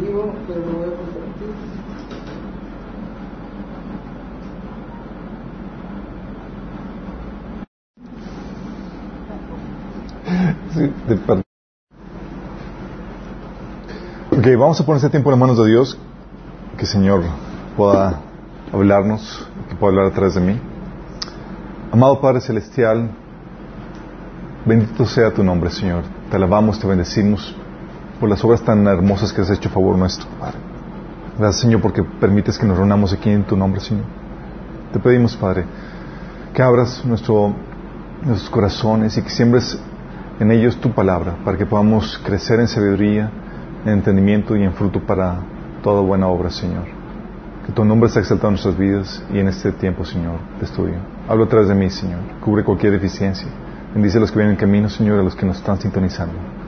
vivo, pero lo voy a compartir. Sí, Ok, vamos a poner este tiempo en las manos de Dios. Que el Señor pueda hablarnos, que pueda hablar a través de mí. Amado Padre Celestial, bendito sea tu nombre, Señor. Te alabamos, te bendecimos por las obras tan hermosas que has hecho a favor nuestro, Padre. Gracias, Señor, porque permites que nos reunamos aquí en tu nombre, Señor. Te pedimos, Padre, que abras nuestro, nuestros corazones y que siembres en ellos tu palabra, para que podamos crecer en sabiduría, en entendimiento y en fruto para toda buena obra, Señor. Que tu nombre sea exaltado en nuestras vidas y en este tiempo, Señor, de estudio. Habla a través de mí, Señor. Cubre cualquier deficiencia. Bendice a los que vienen en camino, Señor, a los que nos están sintonizando.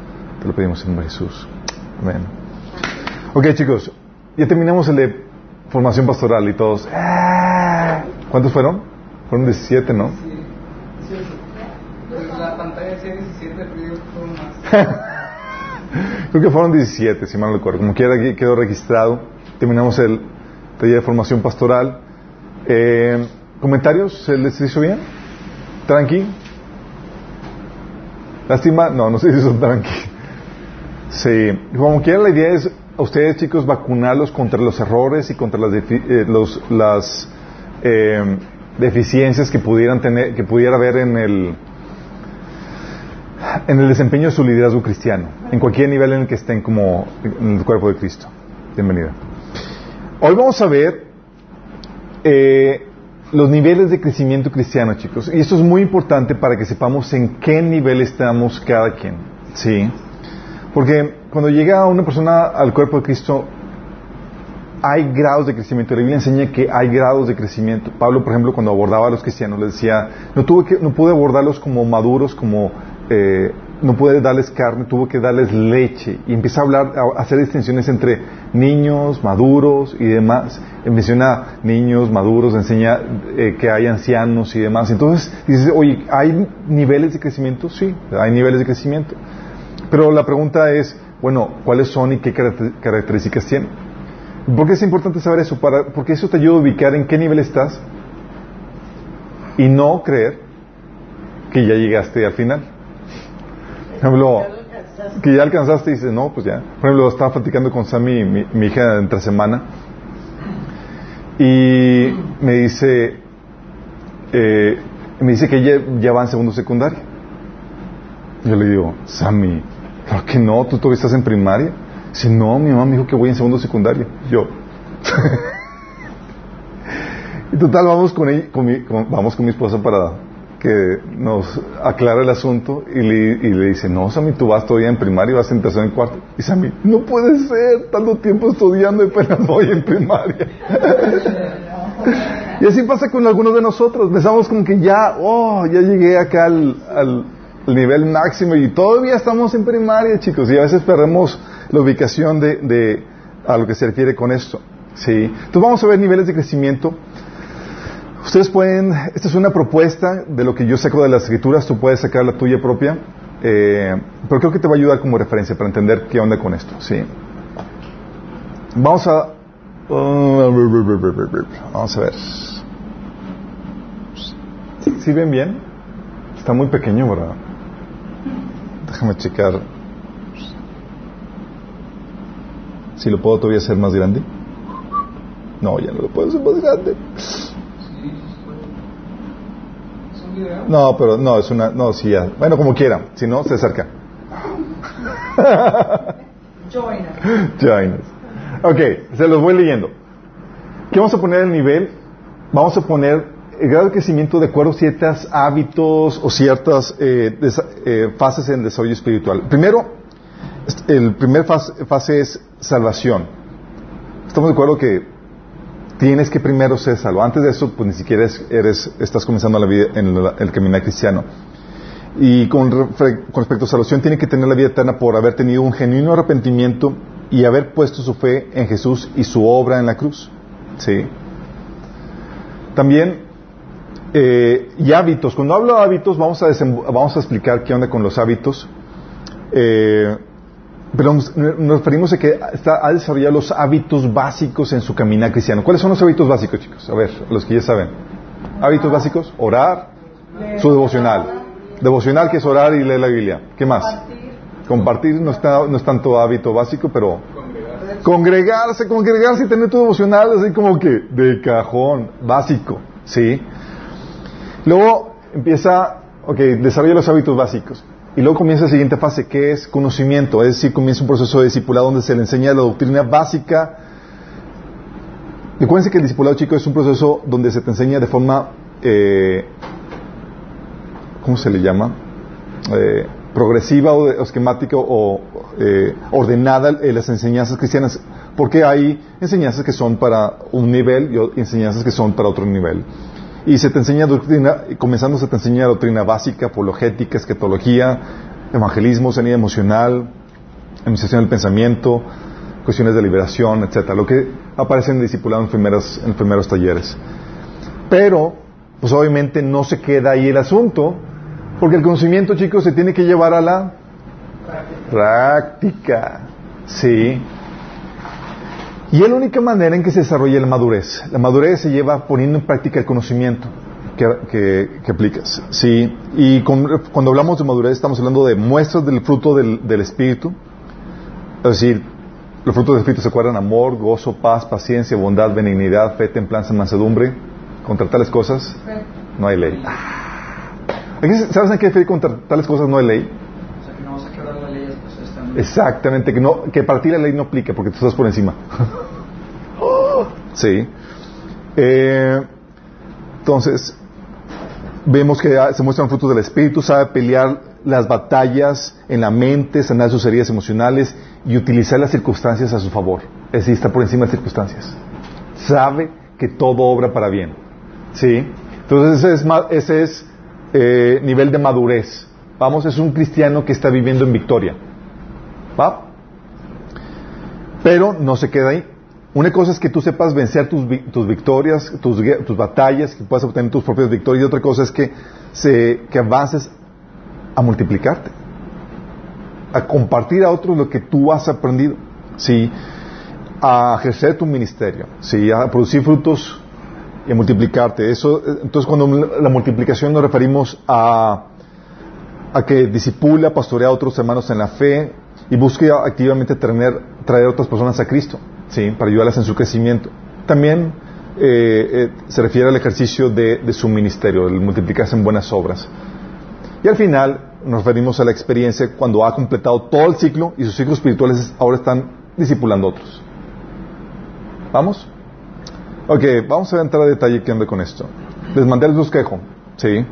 Te lo pedimos en nombre de Jesús. Amén. Ok, chicos, ya terminamos el de formación pastoral y todos. ¡ah! ¿Cuántos fueron? Fueron 17, ¿no? Sí, la pantalla decía 17, pero yo creo más. Creo que fueron 17, si mal no recuerdo. Como quiera, aquí quedó registrado. Terminamos el taller de formación pastoral. Eh, ¿Comentarios? ¿Se les hizo bien? ¿Tranqui? ¿Lástima? No, no se hizo tranqui. Sí. Como quiera, la idea es a ustedes, chicos, vacunarlos contra los errores y contra las, eh, los- las eh, deficiencias que pudieran tener, que pudiera haber en el, en el desempeño de su liderazgo cristiano, en cualquier nivel en el que estén como en el cuerpo de Cristo. Bienvenida. Hoy vamos a ver eh, los niveles de crecimiento cristiano, chicos. Y esto es muy importante para que sepamos en qué nivel estamos cada quien. ¿Sí? Porque cuando llega una persona al cuerpo de Cristo, hay grados de crecimiento. La Biblia enseña que hay grados de crecimiento. Pablo, por ejemplo, cuando abordaba a los cristianos, les decía, no, tuve que, no pude abordarlos como maduros, como eh, no pude darles carne, tuvo que darles leche. Y empieza a hablar, a hacer distinciones entre niños, maduros y demás. Menciona niños, maduros, enseña eh, que hay ancianos y demás. Entonces, dices, oye, ¿hay niveles de crecimiento? Sí, hay niveles de crecimiento. Pero la pregunta es, bueno, ¿cuáles son y qué caracter- características tienen? ¿Por qué es importante saber eso? Para, porque eso te ayuda a ubicar en qué nivel estás y no creer que ya llegaste al final. Por ejemplo, que ya alcanzaste y dices, no, pues ya. Por ejemplo, estaba platicando con Sammy, mi, mi hija, entre semana, y me dice, eh, me dice que ella ya va en segundo secundaria. Yo le digo, Sammy, claro que no, tú todavía estás en primaria. Si no, mi mamá me dijo que voy en segundo secundaria. Yo. y total, vamos con, ella- con mi, vamos con mi esposa para que nos aclare el asunto y le, y le dice, no, Sammy, tú vas todavía en primaria y vas en tercero en cuarto. Y Sammy, no puede ser, tanto tiempo estudiando y apenas voy en primaria. y así pasa con algunos de nosotros. Pensamos como que ya, oh, ya llegué acá al, al- al nivel máximo y todavía estamos en primaria, chicos. Y a veces perdemos la ubicación de, de a lo que se refiere con esto. Sí. Entonces vamos a ver niveles de crecimiento. Ustedes pueden, esta es una propuesta de lo que yo saco de las escrituras, tú puedes sacar la tuya propia, eh, pero creo que te va a ayudar como referencia para entender qué onda con esto. Sí. Vamos a, vamos a ver. ¿Sí ven bien? Está muy pequeño, ¿verdad? Déjame checar. Si lo puedo todavía hacer más grande. No, ya no lo puedo hacer más grande. No, pero no, es una. No, sí, ya. Bueno, como quiera. Si no, se acerca. Join us. Join us. Ok, se los voy leyendo. ¿Qué vamos a poner el nivel? Vamos a poner el grado de crecimiento de acuerdo a ciertos hábitos o ciertas eh, eh, fases en el desarrollo espiritual. Primero, el primer fase, fase es salvación. Estamos de acuerdo que tienes que primero ser salvo. Antes de eso, pues ni siquiera es- eres, estás comenzando la vida en la- el caminar cristiano. Y con, con respecto a salvación, tiene que tener la vida eterna por haber tenido un genuino arrepentimiento y haber puesto su fe en Jesús y su obra en la cruz. ¿Sí? También, eh, y hábitos. Cuando hablo de hábitos, vamos a, vamos a explicar qué onda con los hábitos. Eh, pero nos, nos referimos a que está, ha desarrollado los hábitos básicos en su caminar cristiano. ¿Cuáles son los hábitos básicos, chicos? A ver, los que ya saben. Hábitos básicos, orar, su devocional. Devocional que es orar y leer la Biblia. ¿Qué más? Compartir no, está, no es tanto hábito básico, pero congregarse, congregarse y tener tu devocional así como que de cajón, básico, ¿sí? Luego empieza, ok, desarrolla los hábitos básicos. Y luego comienza la siguiente fase, que es conocimiento, es decir, comienza un proceso de discipulado donde se le enseña la doctrina básica. Recuerden que el discipulado, chicos, es un proceso donde se te enseña de forma, eh, ¿cómo se le llama? Eh, progresiva o, esquemática o eh, ordenada las enseñanzas cristianas, porque hay enseñanzas que son para un nivel y enseñanzas que son para otro nivel. Y se te enseña doctrina, comenzando se te enseña doctrina básica, apologética, escatología, evangelismo, sanidad emocional, administración del pensamiento, cuestiones de liberación, etcétera, lo que aparece en discipulado en primeros, en primeros talleres. Pero, pues obviamente no se queda ahí el asunto, porque el conocimiento, chicos, se tiene que llevar a la práctica. Sí. Y es la única manera en que se desarrolla la madurez. La madurez se lleva poniendo en práctica el conocimiento que, aplicas. Sí. Y cuando hablamos de madurez estamos hablando de muestras del fruto del, Espíritu. Es decir, los frutos del Espíritu se acuerdan amor, gozo, paz, paciencia, bondad, benignidad, fe, templanza, mansedumbre. Contra tales cosas no hay ley. ¿Sabes en qué fe contra tales cosas no hay ley? Exactamente, que, no, que para la ley no aplica porque tú estás por encima. sí. Eh, entonces, vemos que se muestran frutos del Espíritu, sabe pelear las batallas en la mente, sanar sus heridas emocionales y utilizar las circunstancias a su favor. Es decir, está por encima de las circunstancias. Sabe que todo obra para bien. ¿Sí? Entonces ese es, ese es eh, nivel de madurez. Vamos, es un cristiano que está viviendo en victoria. ¿Va? Pero no se queda ahí. Una cosa es que tú sepas vencer tus, victorias, tus, batallas, que puedas obtener tus propias victorias, y otra cosa es que, se, que avances a multiplicarte, a compartir a otros lo que tú has aprendido, ¿sí? a ejercer tu ministerio, ¿sí? a producir frutos y a multiplicarte. Eso, entonces, cuando la multiplicación nos referimos a, a que disipula, pastorea a otros hermanos en la fe, y busque activamente traer, otras personas a Cristo, ¿sí? para ayudarlas en su crecimiento. También eh, eh, se refiere al ejercicio de, su ministerio, el multiplicarse en buenas obras. Y al final nos referimos a la experiencia cuando ha completado todo el ciclo y sus hijos espirituales ahora están discipulando otros. ¿Vamos? Ok, vamos a entrar a detalle qué anda con esto. Les mandé el bosquejo, ¿sí?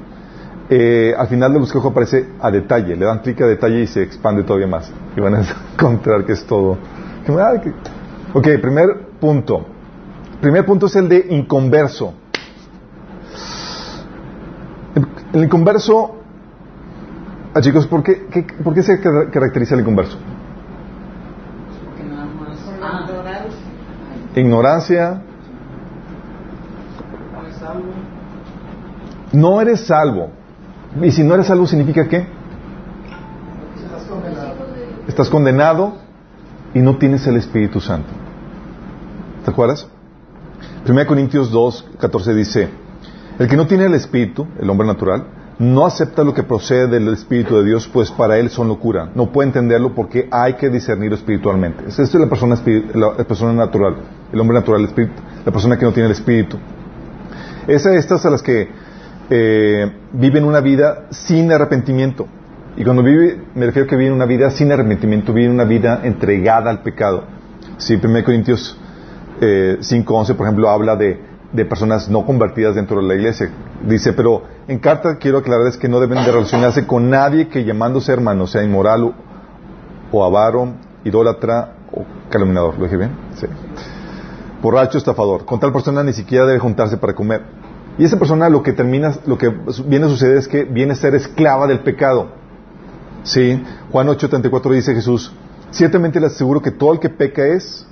Eh, al final del bosquejo aparece a detalle, le dan clic a detalle y se expande todavía más. Y van a encontrar que es todo. Ok, primer punto. Primer punto es el de inconverso. El, inconverso, ah, chicos, ¿por qué, ¿por qué se caracteriza el inconverso? Ignorancia. No eres salvo. Y si no eres salvo, ¿significa qué? Estás condenado. Y no tienes el Espíritu Santo. ¿Te acuerdas? 1 Corintios 2, 14 dice, el que no tiene el Espíritu, el hombre natural, no acepta lo que procede del Espíritu de Dios, pues para él son locura. No puede entenderlo porque hay que discernirlo espiritualmente. Esto es la persona, natural, el hombre natural, el espíritu, la persona que no tiene el Espíritu. Es a las que eh, viven una vida sin arrepentimiento. Y cuando vive, me refiero a que viven una vida sin arrepentimiento, viven una vida entregada al pecado. Si 1 Corintios eh, 5.11, por ejemplo, habla de, de, personas no convertidas dentro de la iglesia. Dice, pero en carta quiero aclararles que no deben de relacionarse con nadie que llamándose hermano sea inmoral o, o avaro, idólatra o calumniador. ¿Lo dije bien? Sí. Borracho, estafador. Con tal persona ni siquiera debe juntarse para comer y esa persona lo que termina, lo que viene a suceder es que viene a ser esclava del pecado. ¿Sí? Juan 8:34 dice Jesús, ciertamente les aseguro que todo el que peca es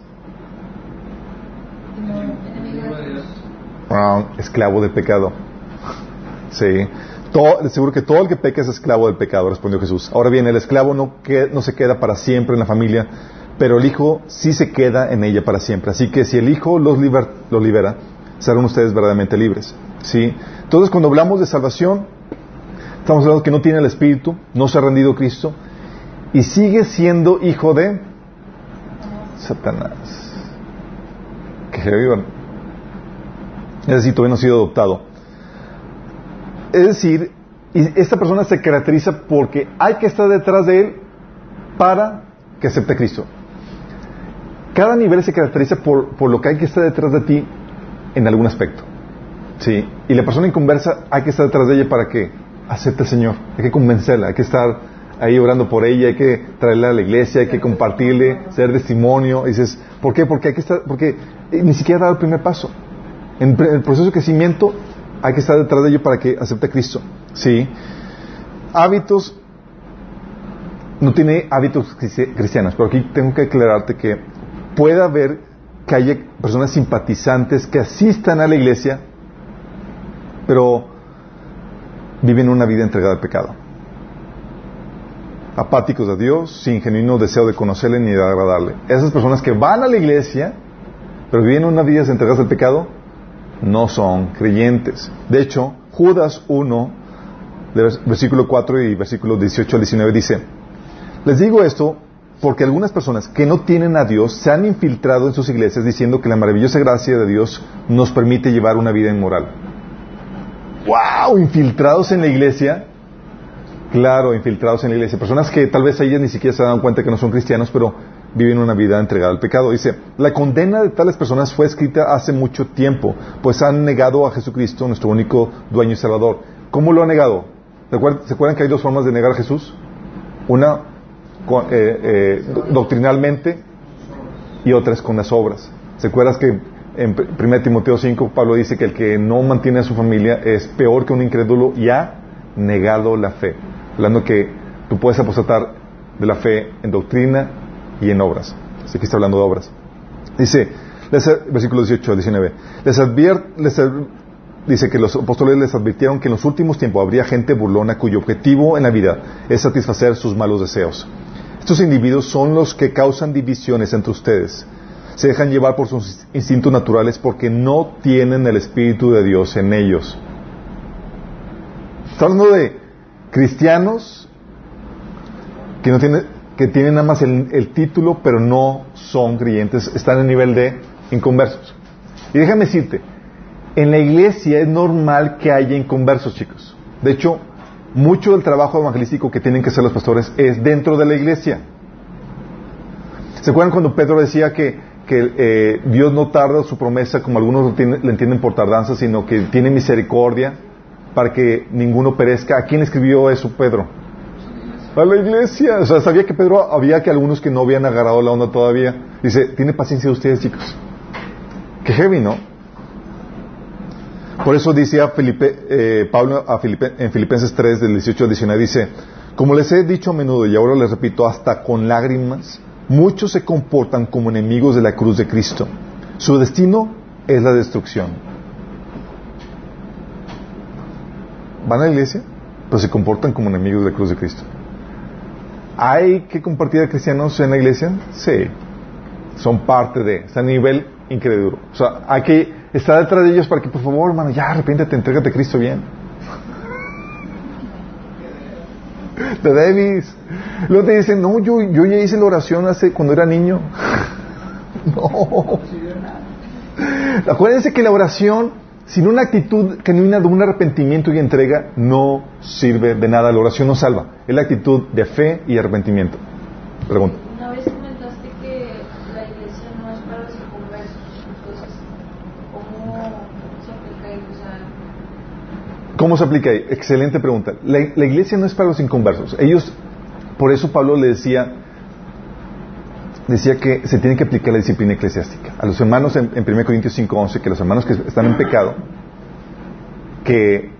esclavo del pecado. Sí. Todo, seguro que todo el que peca es esclavo del pecado, respondió Jesús. Ahora bien, el esclavo no, no se queda para siempre en la familia, pero el hijo sí se queda en ella para siempre. Así que si el hijo los, los libera, serán ustedes verdaderamente libres. ¿Sí? Entonces, cuando hablamos de salvación, estamos hablando que no tiene el Espíritu, no se ha rendido Cristo y sigue siendo hijo de Satanás. Que vivan. Es decir, todavía no ha sido adoptado. Es decir, esta persona se caracteriza porque hay que estar detrás de él para que acepte a Cristo. Cada nivel se caracteriza por, por lo que hay que estar detrás de ti en algún aspecto. ¿Sí? Y la persona inconversa hay que estar detrás de ella para que acepte al Señor. Hay que convencerla, hay que estar ahí orando por ella, hay que traerla a la iglesia, hay que compartirle, ser testimonio. Dices, ¿por qué? Porque hay que estar, porque ni siquiera ha dado el primer paso. En el proceso de crecimiento hay que estar detrás de ello para que acepte a Cristo. ¿Sí? Hábitos, no tiene hábitos cristianos, pero aquí tengo que aclararte que puede haber que haya personas simpatizantes que asistan a la iglesia, pero viven una vida entregada al pecado. Apáticos a Dios, sin genuino deseo de conocerle ni de agradarle. Esas personas que van a la iglesia, pero viven una vida entregada al pecado, no son creyentes. De hecho, Judas 1, versículo 4 y versículo 18 al 19 dice, les digo esto porque algunas personas que no tienen a Dios se han infiltrado en sus iglesias diciendo que la maravillosa gracia de Dios nos permite llevar una vida inmoral. ¡Wow! Infiltrados en la iglesia. Claro, infiltrados en la iglesia. Personas que tal vez ellas ni siquiera se dan cuenta que no son cristianos, pero viven una vida entregada al pecado. Dice, la condena de tales personas fue escrita hace mucho tiempo, pues han negado a Jesucristo, nuestro único dueño y salvador. ¿Cómo lo han negado? ¿Se acuerdan que hay dos formas de negar a Jesús? Una eh, eh, doctrinalmente y otra es con las obras. ¿Se acuerdan que en 1 Timoteo 5 Pablo dice que el que no mantiene a su familia es peor que un incrédulo y ha negado la fe? Hablando que tú puedes apostatar de la fe en doctrina y en obras. Así que está hablando de obras. Dice, versículo 18 al 19, les, dice que los apóstoles les advirtieron que en los últimos tiempos habría gente burlona cuyo objetivo en la vida es satisfacer sus malos deseos. Estos individuos son los que causan divisiones entre ustedes. Se dejan llevar por sus instintos naturales porque no tienen el Espíritu de Dios en ellos. Está hablando de cristianos que no tienen que tienen nada más el, título, pero no son creyentes, están en nivel de inconversos. Y déjame decirte, en la iglesia es normal que haya inconversos, chicos. De hecho, mucho del trabajo evangelístico que tienen que hacer los pastores es dentro de la iglesia. ¿Se acuerdan cuando Pedro decía que, eh, Dios no tarda su promesa como algunos le entienden por tardanza, sino que tiene misericordia para que ninguno perezca? ¿A quién escribió eso Pedro? a la iglesia. O sea, sabía que Pedro había que algunos que no habían agarrado la onda todavía. Dice, tiene paciencia de ustedes, chicos. Qué heavy, ¿no? Por eso dice a eh, Pablo a en Filipenses 3, del 18 al 19, dice, como les he dicho a menudo y ahora les repito, hasta con lágrimas, muchos se comportan como enemigos de la cruz de Cristo. Su destino es la destrucción. Van a la iglesia, pero se comportan como enemigos de la cruz de Cristo. ¿Hay que compartir a cristianos en la iglesia? Sí. Son parte de, está a nivel incrédulo. O sea, hay que estar detrás de ellos para que, por favor, hermano, ya arrepiéntete, entrégate a Cristo bien. De Davis. Luego te dicen, no, yo, yo ya hice la oración hace cuando era niño. no. Acuérdense que la oración sin una actitud genuina de un arrepentimiento y entrega no sirve de nada. La oración no salva. Es la actitud de fe y arrepentimiento. Pregunta. Una vez comentaste que la iglesia no es para los inconversos. Entonces, ¿cómo se aplica ahí? ¿Cómo se aplica ahí? Excelente pregunta. La, iglesia no es para los inconversos. Ellos, por eso Pablo le decía, decía que se tiene que aplicar la disciplina eclesiástica. A los hermanos en, 1 Corintios 5.11, que los hermanos que están en pecado, que,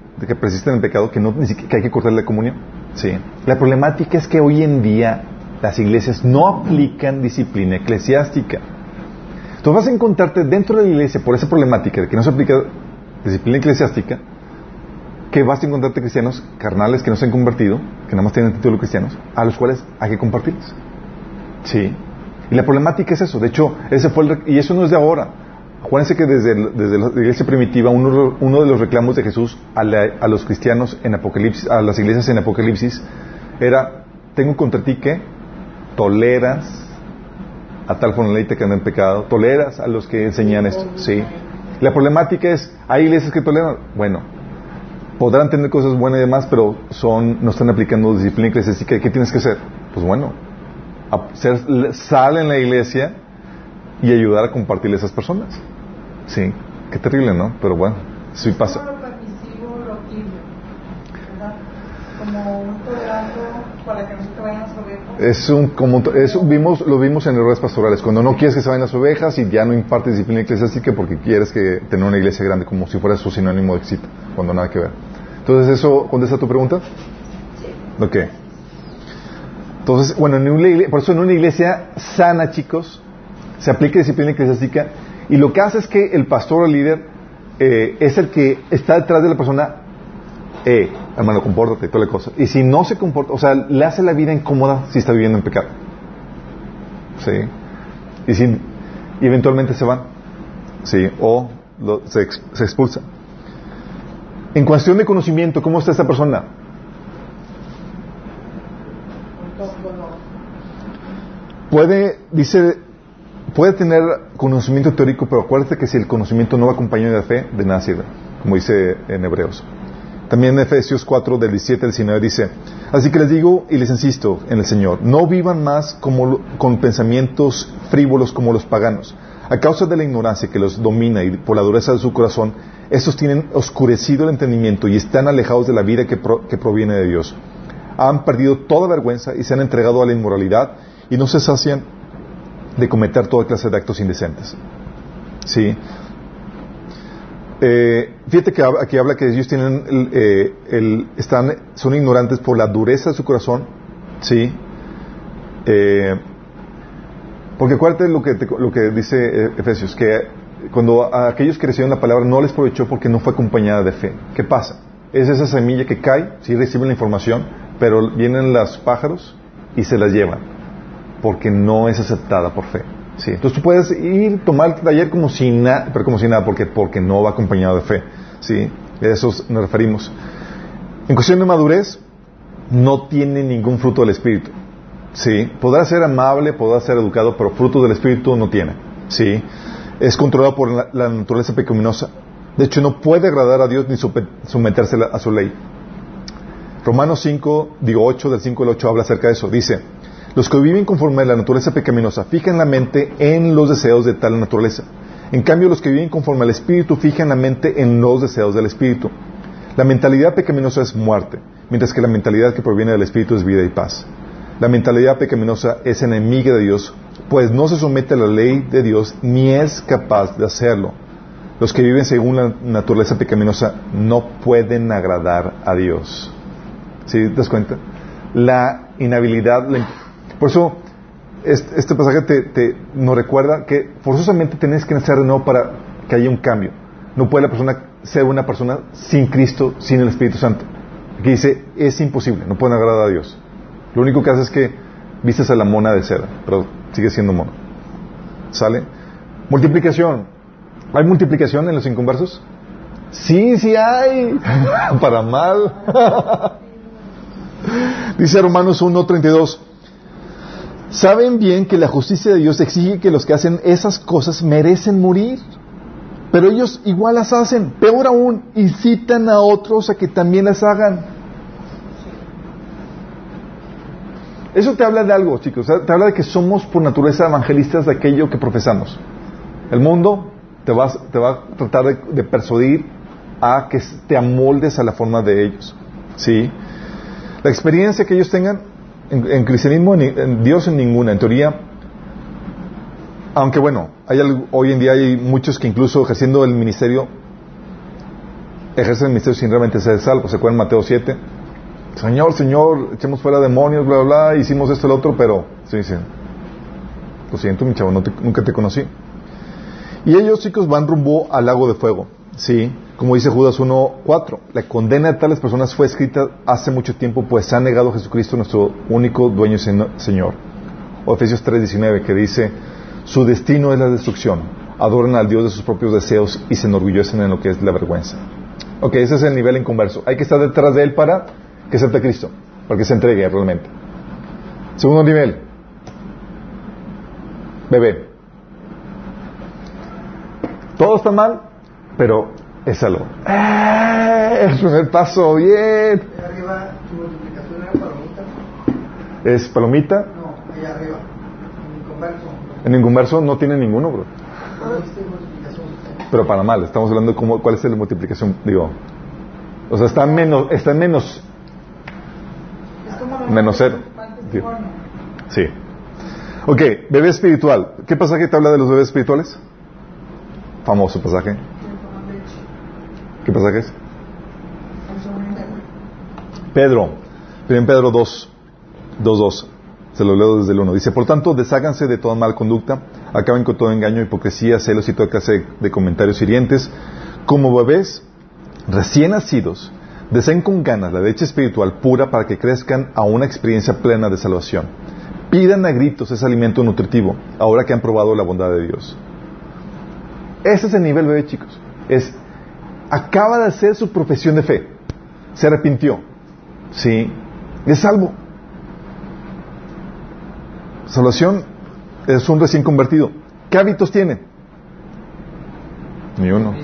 persisten en pecado, que, no, que hay que cortar la comunión. Sí. La problemática es que hoy en día las iglesias no aplican disciplina eclesiástica. Tú vas a encontrarte dentro de la iglesia por esa problemática de que no se aplica disciplina eclesiástica, que vas a encontrarte cristianos carnales que no se han convertido, que nada más tienen título cristianos, a los cuales hay que compartirles. Sí. Y la problemática es eso. De hecho, ese fue el, y eso no es de ahora. Acuérdense que desde, desde la iglesia primitiva, uno, uno, de los reclamos de Jesús a, la, a, los cristianos en Apocalipsis, a las iglesias en Apocalipsis, era, tengo contra ti que toleras a tal formalita que anda en pecado, toleras a los que enseñan esto. Sí. La problemática es, hay iglesias que toleran, bueno, podrán tener cosas buenas y demás, pero son, no están aplicando disciplina eclesiástica. ¿Qué tienes que hacer? Pues bueno, hacer sal en la iglesia y ayudar a compartirle a esas personas. Sí, qué terrible, ¿no? Pero bueno, sí pasa. Es un, como, eso vimos, lo vimos en errores pastorales, cuando no quieres que se vayan las ovejas y ya no impartes disciplina eclesiástica porque quieres que tener una iglesia grande como si fuera su sinónimo de éxito, cuando nada que ver. Entonces, ¿eso contesta tu pregunta? Sí. Ok. Entonces, bueno, en una iglesia, por eso en una iglesia sana, chicos, se aplica disciplina eclesiástica y lo que hace es que el pastor o el líder eh, es el que está detrás de la persona, eh, hermano, compórtate y toda la cosa. Y si no se comporta, o sea, le hace la vida incómoda si está viviendo en pecado. ¿Sí? Y, si, y eventualmente se van. ¿Sí? O lo, se, se expulsa. En cuestión de conocimiento, ¿cómo está esta persona? Puede, dice, puede tener conocimiento teórico, pero acuérdate que si el conocimiento no va acompañado de fe, de nada sirve, como dice en Hebreos. También en Efesios 4, del 17 al 19 dice, así que les digo y les insisto en el Señor, no vivan más como, con pensamientos frívolos como los paganos. A causa de la ignorancia que los domina y por la dureza de su corazón, estos tienen oscurecido el entendimiento y están alejados de la vida que, pro, que proviene de Dios. Han perdido toda vergüenza y se han entregado a la inmoralidad y no se sacian de cometer toda clase de actos indecentes. ¿Sí? Eh, fíjate que aquí habla que ellos tienen eh, están, son ignorantes por la dureza de su corazón, ¿sí? Eh, porque acuérdate lo que, lo que dice Efesios, que cuando a aquellos que recibieron la palabra no les aprovechó porque no fue acompañada de fe. ¿Qué pasa? Es esa semilla que cae, sí reciben la información, pero vienen los pájaros y se las llevan, porque no es aceptada por fe. Sí, entonces tú puedes ir, tomar el taller como si nada, pero como si nada, porque, porque no va acompañado de fe. Sí, a eso nos referimos. En cuestión de madurez, no tiene ningún fruto del Espíritu. Sí, podrá ser amable, podrá ser educado, pero fruto del Espíritu no tiene. Sí, es controlado por la, naturaleza pecaminosa. De hecho, no puede agradar a Dios ni someterse a su ley. Romanos 5, digo 8, del 5 al 8 habla acerca de eso. Dice, los que viven conforme a la naturaleza pecaminosa fijan la mente en los deseos de tal naturaleza. En cambio, los que viven conforme al Espíritu fijan la mente en los deseos del Espíritu. La mentalidad pecaminosa es muerte, mientras que la mentalidad que proviene del Espíritu es vida y paz. La mentalidad pecaminosa es enemiga de Dios, pues no se somete a la ley de Dios ni es capaz de hacerlo. Los que viven según la naturaleza pecaminosa no pueden agradar a Dios. ¿Sí te das cuenta? La inhabilidad, por eso, este, pasaje te, te, nos recuerda que forzosamente tienes que nacer de nuevo para que haya un cambio. No puede la persona ser una persona sin Cristo, sin el Espíritu Santo. Aquí dice, es imposible, no pueden agradar a Dios. Lo único que hace es que vistes a la mona de seda, pero sigue siendo mono. ¿Sale? Multiplicación. ¿Hay multiplicación en los inconversos? Sí, sí hay. Para mal. Dice Romanos 1.32. Saben bien que la justicia de Dios exige que los que hacen esas cosas merecen morir. Pero ellos igual las hacen. Peor aún, incitan a otros a que también las hagan. Eso te habla de algo, chicos. Te habla de que somos por naturaleza evangelistas de aquello que profesamos. El mundo te va, te va a tratar de, persuadir a que te amoldes a la forma de ellos. ¿Sí? La experiencia que ellos tengan en, cristianismo, en, en, Dios en ninguna, en teoría, aunque bueno, hay algo, hoy en día hay muchos que incluso ejerciendo el ministerio, ejercen el ministerio sin realmente ser salvos. ¿Se acuerdan Mateo 7? Señor, Señor, echemos fuera demonios, bla, bla, bla, hicimos esto, lo otro, pero, sí, sí, lo siento, mi chavo, no te, nunca te conocí. Y ellos, chicos, van rumbo al lago de fuego, ¿sí? Como dice Judas 1.4, la condena de tales personas fue escrita hace mucho tiempo, pues han negado a Jesucristo, nuestro único dueño y Señor. O Efesios 3.19, que dice, su destino es la destrucción. Adoran al Dios de sus propios deseos y se enorgullecen en lo que es la vergüenza. Ok, ese es el nivel inconverso. Hay que estar detrás de él para que acepte a Cristo, para que se entregue realmente. Segundo nivel, bebé. Todo está mal, pero es algo. ¡Eh! El primer paso, bien. arriba, tu multiplicación era palomita. ¿Es palomita? No, allá arriba. En inconverso. En inconverso no tiene ninguno, bro. Pero para mal, estamos hablando de cómo, cuál es la multiplicación, digo. O sea, está en menos, está en menos, menos cero. Sí. Ok, bebé espiritual. ¿Qué pasaje te habla de los bebés espirituales? Famoso pasaje. ¿Qué pasaje es? Pedro, 1 Pedro 2, 2, 2. Se lo leo desde el 1. Dice, por tanto, desháganse de toda mal conducta, acaben con todo engaño, hipocresía, celos y toda clase de comentarios hirientes. Como bebés recién nacidos, deseen con ganas la leche espiritual pura para que crezcan a una experiencia plena de salvación. Pidan a gritos ese alimento nutritivo, ahora que han probado la bondad de Dios. Ese es el nivel bebé, chicos. Es, acaba de hacer su profesión de fe. Se arrepintió. Sí. Es salvo. Salvación es un recién convertido. ¿Qué hábitos tiene? Ni uno.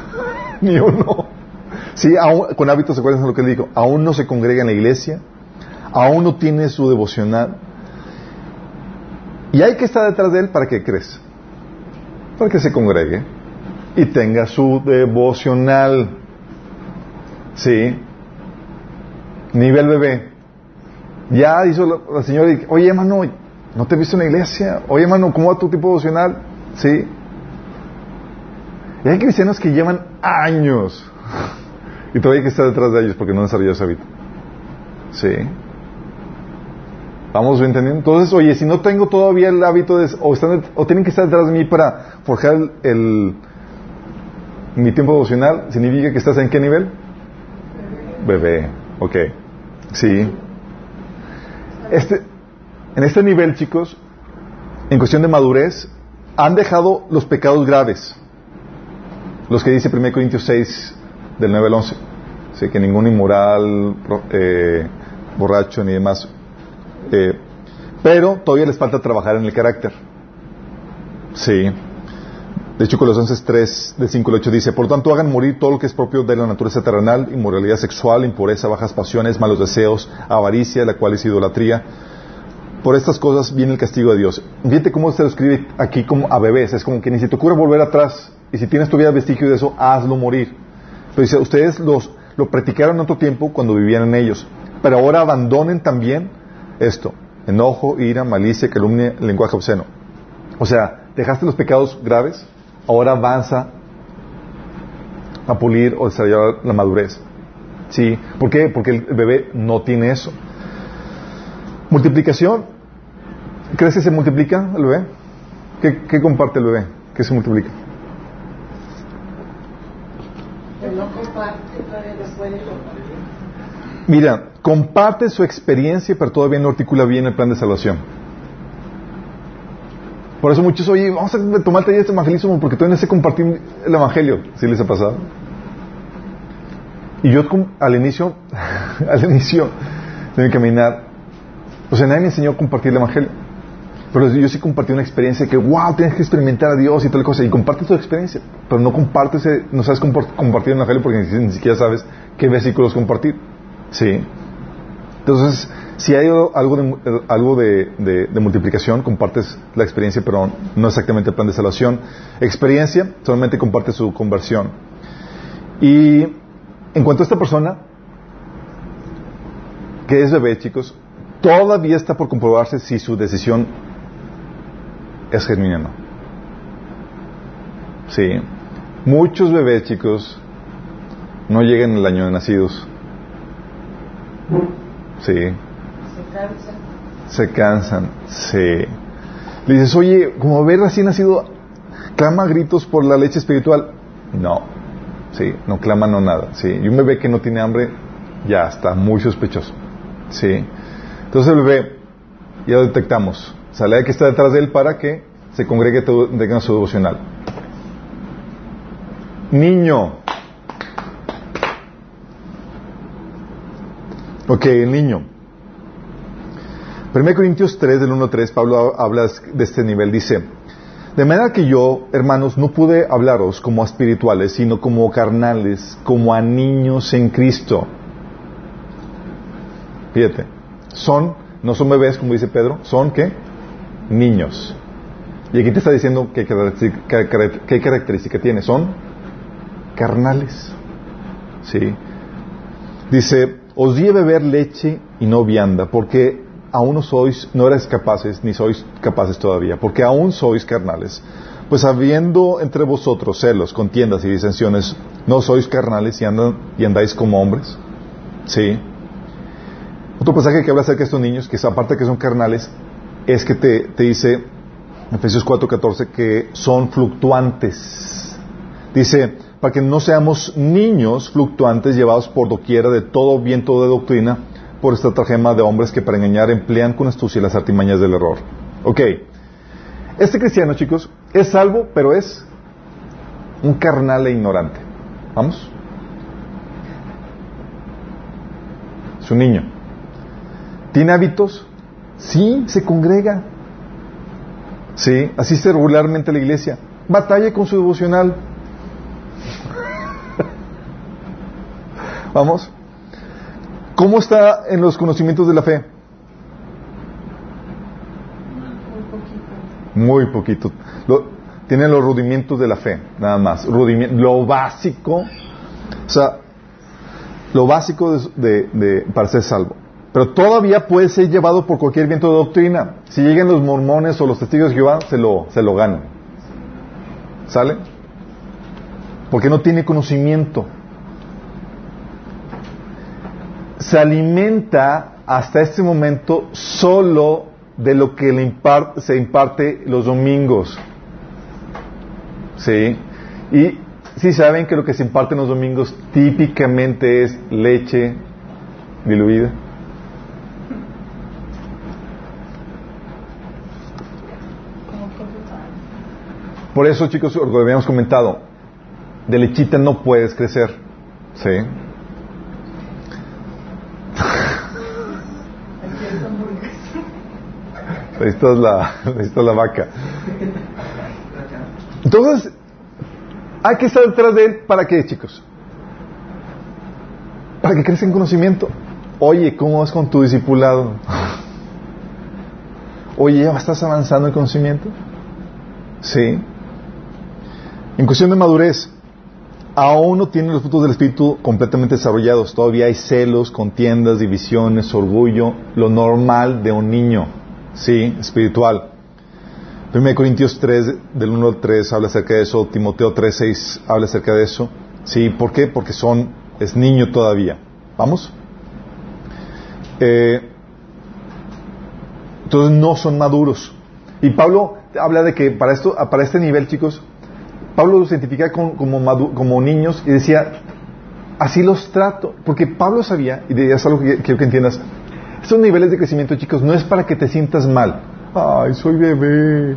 Ni uno. Sí, con hábitos, ¿se acuerdan de lo que le dijo? Aún no se congrega en la iglesia, aún no tiene su devocional. Y hay que estar detrás de él para que crezca, para que se congregue y tenga su devocional. Sí. Nivel bebé. Ya hizo la, señora, oye hermano, ¿no te he visto en la iglesia? Oye hermano, ¿cómo va tu tipo devocional? Sí. Hay cristianos que llevan años y todavía hay que estar detrás de ellos porque no han desarrollado ese hábito. Sí. Vamos entendiendo. Entonces, oye, si no tengo todavía el hábito de, o, están, o tienen que estar detrás de mí para forjar el- mi tiempo devocional, ¿significa que estás en qué nivel? Bebé. Ok. Sí. Este, en este nivel, chicos, en cuestión de madurez, han dejado los pecados graves. Los que dice 1 Corintios 6, del 9 al 11. Sí, que ningún inmoral, eh, borracho ni demás. Eh, pero todavía les falta trabajar en el carácter. Sí. De hecho, Colosenses 3, de 5 al 8 dice, Por tanto, hagan morir todo lo que es propio de la naturaleza terrenal, inmoralidad sexual, impureza, bajas pasiones, malos deseos, avaricia, la cual es idolatría. Por estas cosas viene el castigo de Dios. Fíjate cómo se lo escribe aquí como a bebés. Es como que ni se te ocurre volver atrás. Y si tienes todavía vestigio de eso, hazlo morir. Pero dice, ustedes los, lo practicaron en otro tiempo cuando vivían en ellos. Pero ahora abandonen también esto. Enojo, ira, malicia, calumnia, lenguaje obsceno. O sea, dejaste los pecados graves, ahora avanza a pulir o desarrollar la madurez. ¿Sí? ¿Por qué? Porque el bebé no tiene eso. Multiplicación. ¿Crees que se multiplica el bebé? ¿Qué, qué comparte el bebé? ¿Qué se multiplica? Mira, comparte su experiencia, pero todavía no articula bien el plan de salvación. Por eso muchos, oye, vamos a tomar taller de evangelismo porque todavía no sé compartir el evangelio. ¿Sí les ha pasado? Y yo al inicio, al inicio de mi caminar, o sea, nadie me enseñó a compartir el evangelio. Pero yo sí compartí una experiencia que, wow, tienes que experimentar a Dios y tal cosa. Y compartes tu experiencia, pero no compartes, eh, no sabes compartir el evangelio porque ni, siquiera sabes qué versículos compartir. Sí. Entonces, si hay algo de, algo de, de- de multiplicación, compartes la experiencia, pero no exactamente el plan de salvación. Experiencia, solamente compartes su conversión. Y en cuanto a esta persona, que es bebé, chicos, todavía está por comprobarse si su decisión es genuina o no. Sí. Muchos bebés, chicos, no llegan el año de nacidos. Sí. Se cansa. Se cansan. Sí. Le dices, oye, como bebé recién nacido, clama gritos por la leche espiritual. No. Sí, no clama, no nada. Sí, y un bebé que no tiene hambre ya está muy sospechoso. Sí. Entonces el bebé ya lo detectamos. Sale de que está detrás de él para que se congregue, tenga su devocional. Niño. Ok, el niño. 1 Corintios 3, del 1 al 3, Pablo habla de este nivel. Dice, de manera que yo, hermanos, no pude hablaros como a espirituales, sino como carnales, como a niños en Cristo. Fíjate, son, no son bebés, como dice Pedro, son qué? Niños. Y aquí te está diciendo qué, qué característica tiene. Son carnales. ¿Sí? Dice, os di a beber leche y no vianda, porque aún no sois, no eres capaces, ni sois capaces todavía, porque aún sois carnales. Pues habiendo entre vosotros celos, contiendas y disensiones, ¿no sois carnales y, andáis como hombres? Sí. Otro pasaje que habla acerca de estos niños, que aparte que son carnales, es que te, te dice, Efesios 4:14, que son fluctuantes. Dice, para que no seamos niños fluctuantes llevados por doquiera de todo viento de doctrina, por esta trajema de hombres que para engañar emplean con astucia las artimañas del error. Ok. Este cristiano, chicos, es salvo, pero es un carnal e ignorante. ¿Vamos? Es un niño. ¿Tiene hábitos? Sí, se congrega. Sí, asiste regularmente a la iglesia. Batalla con su devocional. Vamos. ¿Cómo está en los conocimientos de la fe? Muy poquito. tiene los rudimentos de la fe, nada más. lo básico, o sea, lo básico de, para ser salvo. Pero todavía puede ser llevado por cualquier viento de doctrina. Si llegan los mormones o los testigos de Jehová, se lo, se lo ganan. ¿Sale? Porque no tiene conocimiento se alimenta hasta este momento solo de lo que le se imparte los domingos. ¿Sí? Y si saben que lo que se imparte en los domingos típicamente es leche diluida. Por eso, chicos, lo habíamos comentado, de lechita no puedes crecer. ¿Sí? Esto es la, esto es la vaca. Entonces, hay que estar detrás de él para qué, chicos? Para que crezca en conocimiento. Oye, ¿cómo vas con tu discipulado? Oye, ¿ya estás avanzando en conocimiento? Sí. En cuestión de madurez, aún no tiene los frutos del Espíritu completamente desarrollados. Todavía hay celos, contiendas, divisiones, orgullo, lo normal de un niño. Sí, espiritual. 1 Corintios 3, del 1 al 3, habla acerca de eso. Timoteo 3, 6 habla acerca de eso. Sí, ¿por qué? Porque son, es niño todavía. ¿Vamos? Eh, entonces no son maduros. Y Pablo habla de que para, esto, para este nivel, chicos, Pablo los identifica como, como, niños y decía, así los trato. Porque Pablo sabía, y es algo que quiero que entiendas, estos niveles de crecimiento, chicos, no es para que te sientas mal. Ay, soy bebé.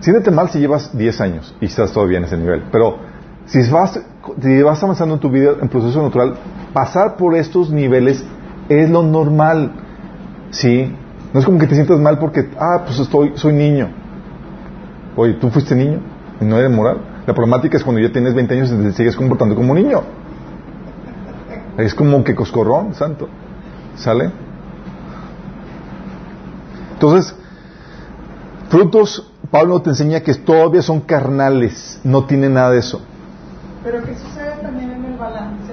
Siéntete mal si llevas 10 años y estás todavía en ese nivel. Pero si vas, si vas avanzando en tu vida en proceso natural, pasar por estos niveles es lo normal. ¿Sí? No es como que te sientas mal porque, ah, pues estoy, soy niño. Oye, ¿tú fuiste niño? No eres moral. La problemática es cuando ya tienes 20 años y te sigues comportando como niño. Es como que coscorrón, santo. ¿Sale? Entonces, frutos, Pablo te enseña que todavía son carnales, no tiene nada de eso. Pero ¿qué sucede también en el balance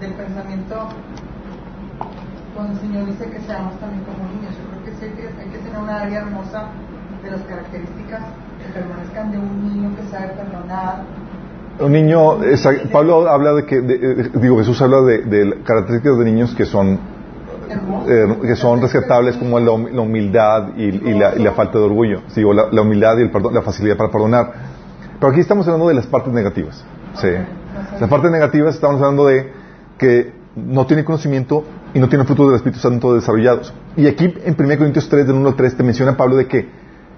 del pensamiento cuando el Señor dice que seamos también como niños? Yo creo que sí hay que, tener una área hermosa de las características que permanezcan de un niño que sabe perdonar, un niño, Pablo habla de que, digo, Jesús habla de, de, características de niños que son eh, que son respetables como la, humildad y, la, falta de orgullo, la, humildad y el perdón, la facilidad para perdonar. Pero aquí estamos hablando de las partes negativas. Sí. Las partes negativas estamos hablando de que no tiene conocimiento y no tiene frutos del Espíritu Santo desarrollados. Y aquí en 1 Corintios 3, del 1 al 3, te menciona Pablo de que,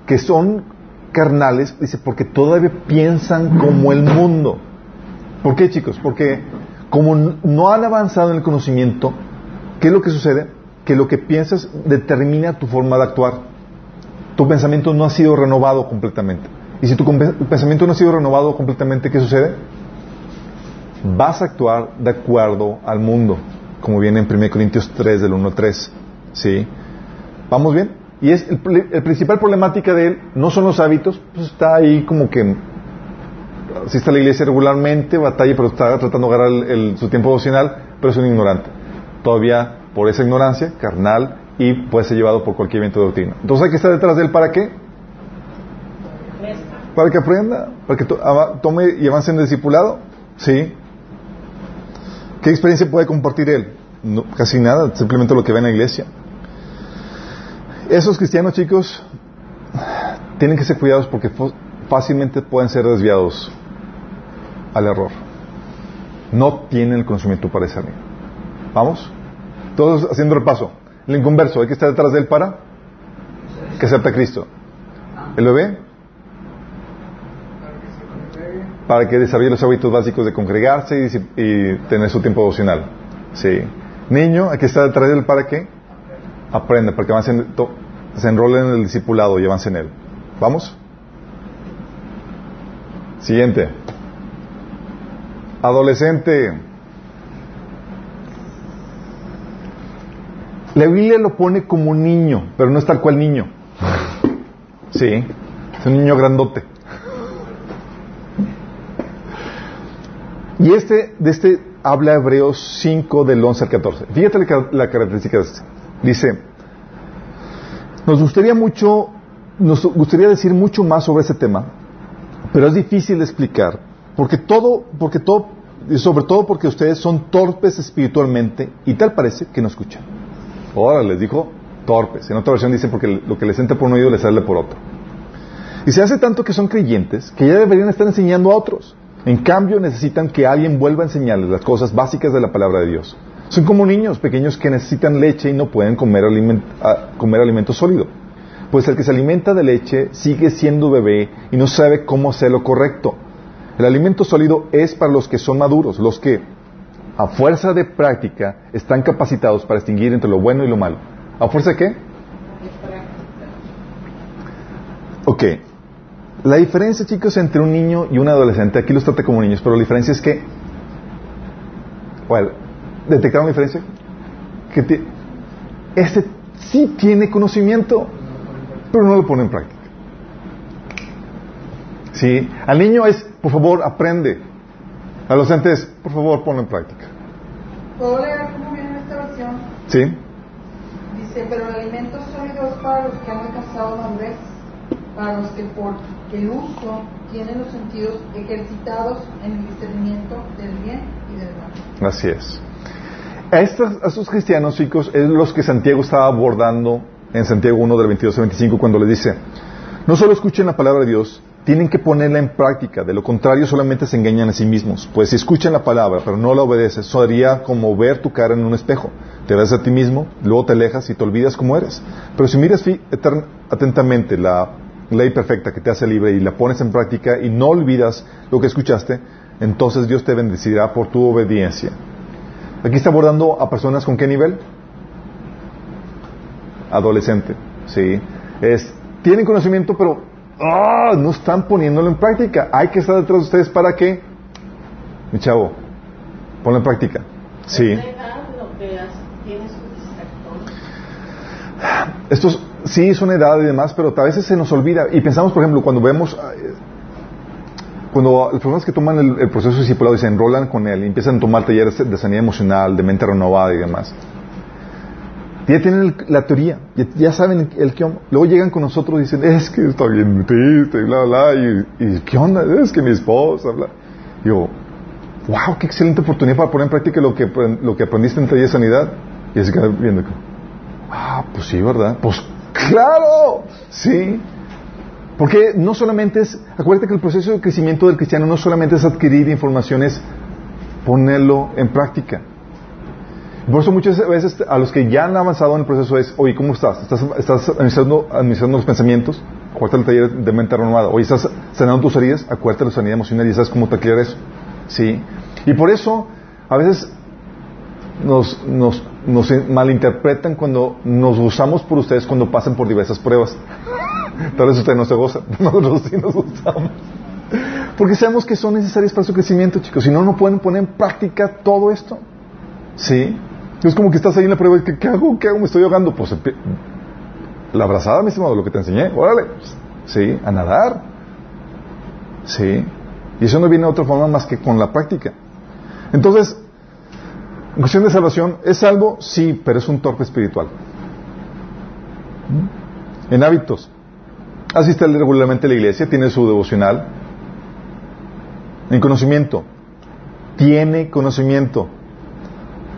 que son carnales, dice, porque todavía piensan como el mundo. ¿Por qué, chicos? Porque como no han avanzado en el conocimiento, ¿qué es lo que sucede? Que lo que piensas determina tu forma de actuar. Tu pensamiento no ha sido renovado completamente. Y si tu pensamiento no ha sido renovado completamente, ¿qué sucede? Vas a actuar de acuerdo al mundo, como viene en 1 Corintios 3, del 1 al 3. ¿Sí? ¿Vamos bien? Y es el, principal problemática de él no son los hábitos, pues está ahí como que asiste a la iglesia regularmente, batalla, pero está tratando de agarrar su tiempo devocional, pero es un ignorante. Todavía por esa ignorancia, carnal, y puede ser llevado por cualquier evento de doctrina. Entonces hay que estar detrás de él para qué? Para que aprenda, para que tome y avance en el discipulado. ¿Sí? ¿Qué experiencia puede compartir él? casi nada, simplemente lo que ve en la iglesia. Esos cristianos, chicos, tienen que ser cuidados porque fácilmente pueden ser desviados al error. No tienen el conocimiento para discernir. ¿Vamos? Todos haciendo repaso. El inconverso, hay que estar detrás de él para que acepte a Cristo. ¿El bebé? Para que desarrolle los hábitos básicos de congregarse y, tener su tiempo devocional. Sí. Niño, hay que estar detrás de él para que aprenda, para que se enrole en el discipulado y avance en él. ¿Vamos? Siguiente. Adolescente. La Biblia lo pone como niño, pero no es tal cual niño. Sí, es un niño grandote. Y este, de este habla Hebreos 5 del 11 al 14. Fíjate la, característica de este. Dice, nos gustaría mucho, nos gustaría decir mucho más sobre ese tema, pero es difícil de explicar, porque todo, porque todo, sobre todo porque ustedes son torpes espiritualmente y tal parece que no escuchan. Ahora les dijo torpes. En otra versión dice porque lo que les entra por un oído les sale por otro. Y se hace tanto que son creyentes que ya deberían estar enseñando a otros. En cambio, necesitan que alguien vuelva a enseñarles las cosas básicas de la palabra de Dios. Son como niños pequeños que necesitan leche y no pueden comer, comer alimento sólido. Pues el que se alimenta de leche sigue siendo bebé y no sabe cómo hacer lo correcto. El alimento sólido es para los que son maduros, los que, a fuerza de práctica, están capacitados para distinguir entre lo bueno y lo malo. ¿A fuerza de qué? Ok. La diferencia, chicos, entre un niño y un adolescente, aquí los trata como niños, pero la diferencia es que, bueno, ¿Detectaron la diferencia? Que este sí tiene conocimiento, pero no lo pone en práctica. ¿Sí? Al niño es, por favor, aprende. A los entes, por favor, ponlo en práctica. ¿Puedo leer cómo viene esta versión? Sí. Dice, pero el alimento sólido es para los que han alcanzado madurez, para los que por el uso tienen los sentidos ejercitados en el discernimiento del bien y del mal. Así es. A estos, cristianos, chicos, es los que Santiago estaba abordando en Santiago 1 del 22 al 25 cuando les dice, no solo escuchen la palabra de Dios, tienen que ponerla en práctica, de lo contrario solamente se engañan a sí mismos. Pues si escuchan la palabra pero no la obedeces, sería como ver tu cara en un espejo. Te ves a ti mismo, luego te alejas y te olvidas cómo eres. Pero si miras atentamente la ley perfecta que te hace libre y la pones en práctica y no olvidas lo que escuchaste, entonces Dios te bendecirá por tu obediencia. Aquí está abordando a personas con qué nivel? Adolescente, ¿sí? Es, tienen conocimiento, pero ¡ah! no están poniéndolo en práctica. Hay que estar detrás de ustedes para que, mi chavo, ponlo en práctica. Sí. Esto sí es una edad y demás, pero a veces se nos olvida. Y pensamos, por ejemplo, cuando vemos cuando las personas que toman el, proceso discipulado y se enrolan con él y empiezan a tomar talleres de sanidad emocional, de mente renovada y demás, ya tienen la teoría, ya, saben el que Luego llegan con nosotros y dicen, es que está bien triste, y bla, bla, y, y ¿qué onda? Es que mi esposa, bla. Y yo, wow, qué excelente oportunidad para poner en práctica lo que, lo que aprendiste en taller de sanidad. Y se queda viendo, ah, pues sí, ¿verdad? Pues claro, sí. Porque no solamente es, acuérdate que el proceso de crecimiento del cristiano no solamente es adquirir información, es ponerlo en práctica. Por eso muchas veces a los que ya han avanzado en el proceso es, oye, ¿cómo estás? ¿Estás, estás administrando, administrando los pensamientos? Acuérdate el taller de mente renovada. Oye, ¿estás sanando tus heridas? Acuérdate la sanidad emocional y sabes cómo taclear eso. ¿Sí? Y por eso, a veces nos, nos, nos malinterpretan cuando nos usamos por ustedes cuando pasan por diversas pruebas. Tal vez ustedes no se gozan, nosotros sí nos gustamos. Porque sabemos que son necesarias para su crecimiento, chicos. Si no, no pueden poner en práctica todo esto. ¿Sí? Es como que estás ahí en la prueba y ¿qué, qué hago? ¿Qué hago? Me estoy ahogando. Pues la abrazada, mi estimado, lo que te enseñé. Órale. ¿Sí? A nadar. ¿Sí? Y eso no viene de otra forma más que con la práctica. Entonces, en cuestión de salvación, ¿es salvo? Sí, pero es un torpe espiritual. En hábitos. Asiste regularmente a la iglesia, tiene su devocional. En conocimiento. Tiene conocimiento.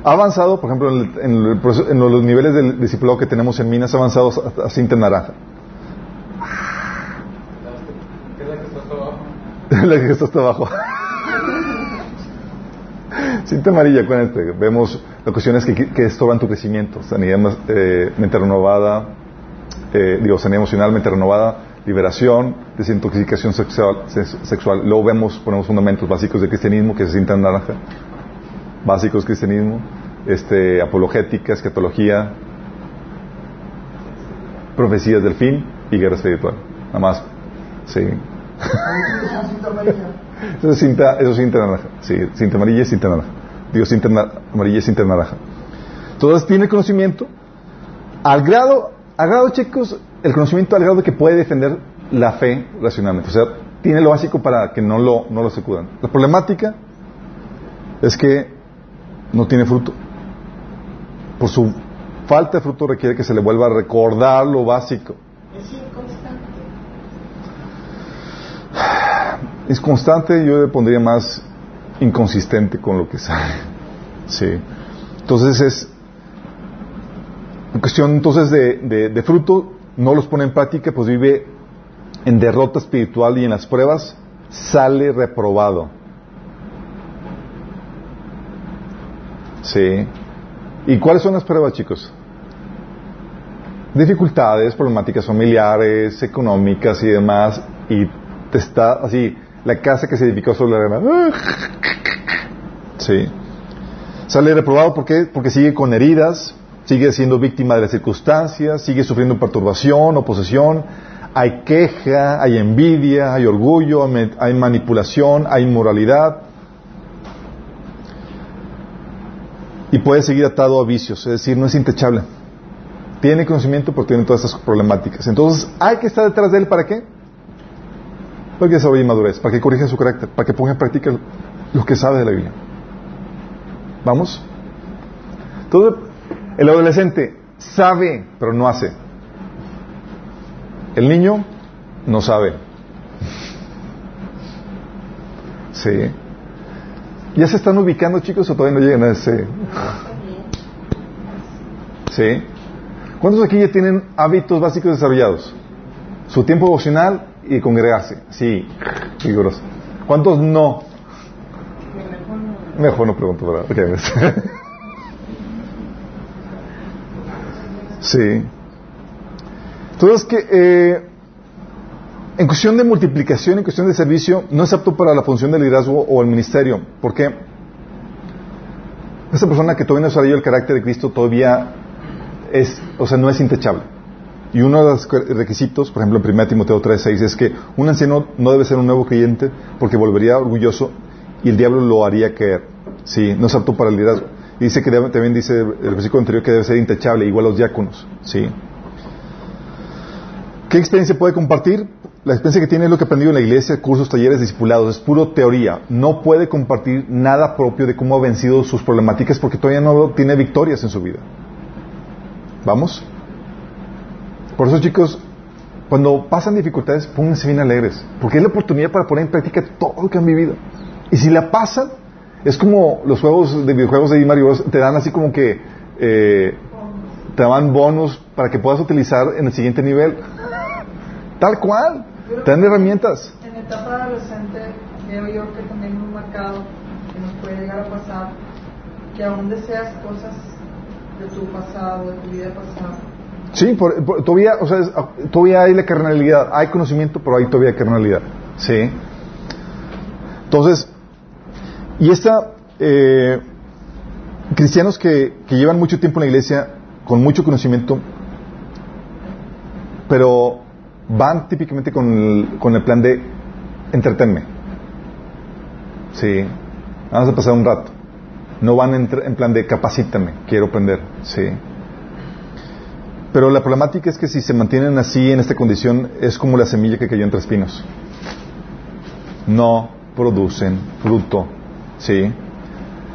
Ha avanzado, por ejemplo, en, los niveles del discipulado que tenemos en Minas, ha avanzado a, cinta naranja. ¿Qué es la que está hasta abajo? cinta amarilla, acuérdate. Vemos las cuestiones que, que estorban tu crecimiento. Sanidad, eh, mente renovada, eh, digo, sanidad emocional, mente renovada, liberación, desintoxicación sexual, sexual. Luego vemos, ponemos fundamentos básicos de cristianismo que se sientan naranja. Básicos de cristianismo, este, apologética, escatología, profecías del fin y guerra espiritual. Nada más. Sí. Eso es cinta, eso es cinta naranja. Sí, cinta amarilla y cinta naranja. Digo, cinta amarilla y cinta naranja. Entonces tiene conocimiento al grado, al grado, chicos, el conocimiento al grado que puede defender la fe racionalmente. O sea, tiene lo básico para que no lo, no lo sacudan. La problemática es que no tiene fruto. Por su falta de fruto requiere que se le vuelva a recordar lo básico. Es inconstante. Es constante, yo le pondría más inconsistente con lo que sabe. Sí. Entonces es en cuestión entonces de, de, de, fruto, no los pone en práctica, pues vive en derrota espiritual y en las pruebas sale reprobado. Sí. ¿Y cuáles son las pruebas, chicos? Dificultades, problemáticas familiares, económicas y demás, y te está así, la casa que se edificó sobre la arena. Sí. Sale reprobado ¿por qué? porque sigue con heridas, sigue siendo víctima de las circunstancias, sigue sufriendo perturbación, oposición, hay queja, hay envidia, hay orgullo, hay manipulación, hay inmoralidad. Y puede seguir atado a vicios, es decir, no es intachable. Tiene conocimiento, pero tiene todas estas problemáticas. Entonces, hay que estar detrás de él para qué? Para que desarrolle madurez, para que corrija su carácter, para que ponga en práctica lo que sabe de la Biblia. ¿Vamos? Entonces, el adolescente sabe, pero no hace. El niño no sabe. Sí. ¿Ya se están ubicando, chicos, o todavía no llegan a ese? Sí. ¿Cuántos aquí ya tienen hábitos básicos desarrollados? Su tiempo devocional y congregarse. Sí, vigoroso. ¿Cuántos no? Mejor no pregunto, ¿verdad? Okay. Sí. Entonces, que eh, en cuestión de multiplicación, en cuestión de servicio, no es apto para la función del liderazgo o el ministerio. ¿Por qué? Esa persona que todavía no desarrolló el carácter de Cristo todavía es, o sea, no es intachable. Y uno de los requisitos, por ejemplo, en 1 Timoteo 3.6, es que un anciano no debe ser un nuevo creyente porque volvería orgulloso y el diablo lo haría caer. Sí, no es apto para el liderazgo. Dice que también dice el versículo anterior que debe ser intachable, igual a los diáconos. ¿sí? ¿Qué experiencia puede compartir? La experiencia que tiene es lo que ha aprendido en la iglesia, cursos, talleres, discipulados. Es puro teoría. No puede compartir nada propio de cómo ha vencido sus problemáticas porque todavía no tiene victorias en su vida. ¿Vamos? Por eso, chicos, cuando pasan dificultades, pónganse bien alegres. Porque es la oportunidad para poner en práctica todo lo que han vivido. Y si la pasan, es como los juegos de videojuegos de Mario te dan así como que eh, te dan bonos para que puedas utilizar en el siguiente nivel. Tal cual. Te dan herramientas. En etapa adolescente veo yo que también muy marcado que nos puede llegar a pasar que aún deseas cosas de tu pasado, de tu vida pasada. Sí, por- por- todavía, o sea, es- todavía hay la carnalidad, hay conocimiento, pero hay todavía carnalidad. Sí. Entonces, y esta, eh, cristianos que, que llevan mucho tiempo en la iglesia, con mucho conocimiento, pero van típicamente con el, con el plan de entretenme. Sí. Vamos a pasar un rato. No van en, en plan de capacítame, quiero aprender. Sí. Pero la problemática es que si se mantienen así en esta condición es como la semilla que cayó entre espinos. No producen fruto. ¿Sí?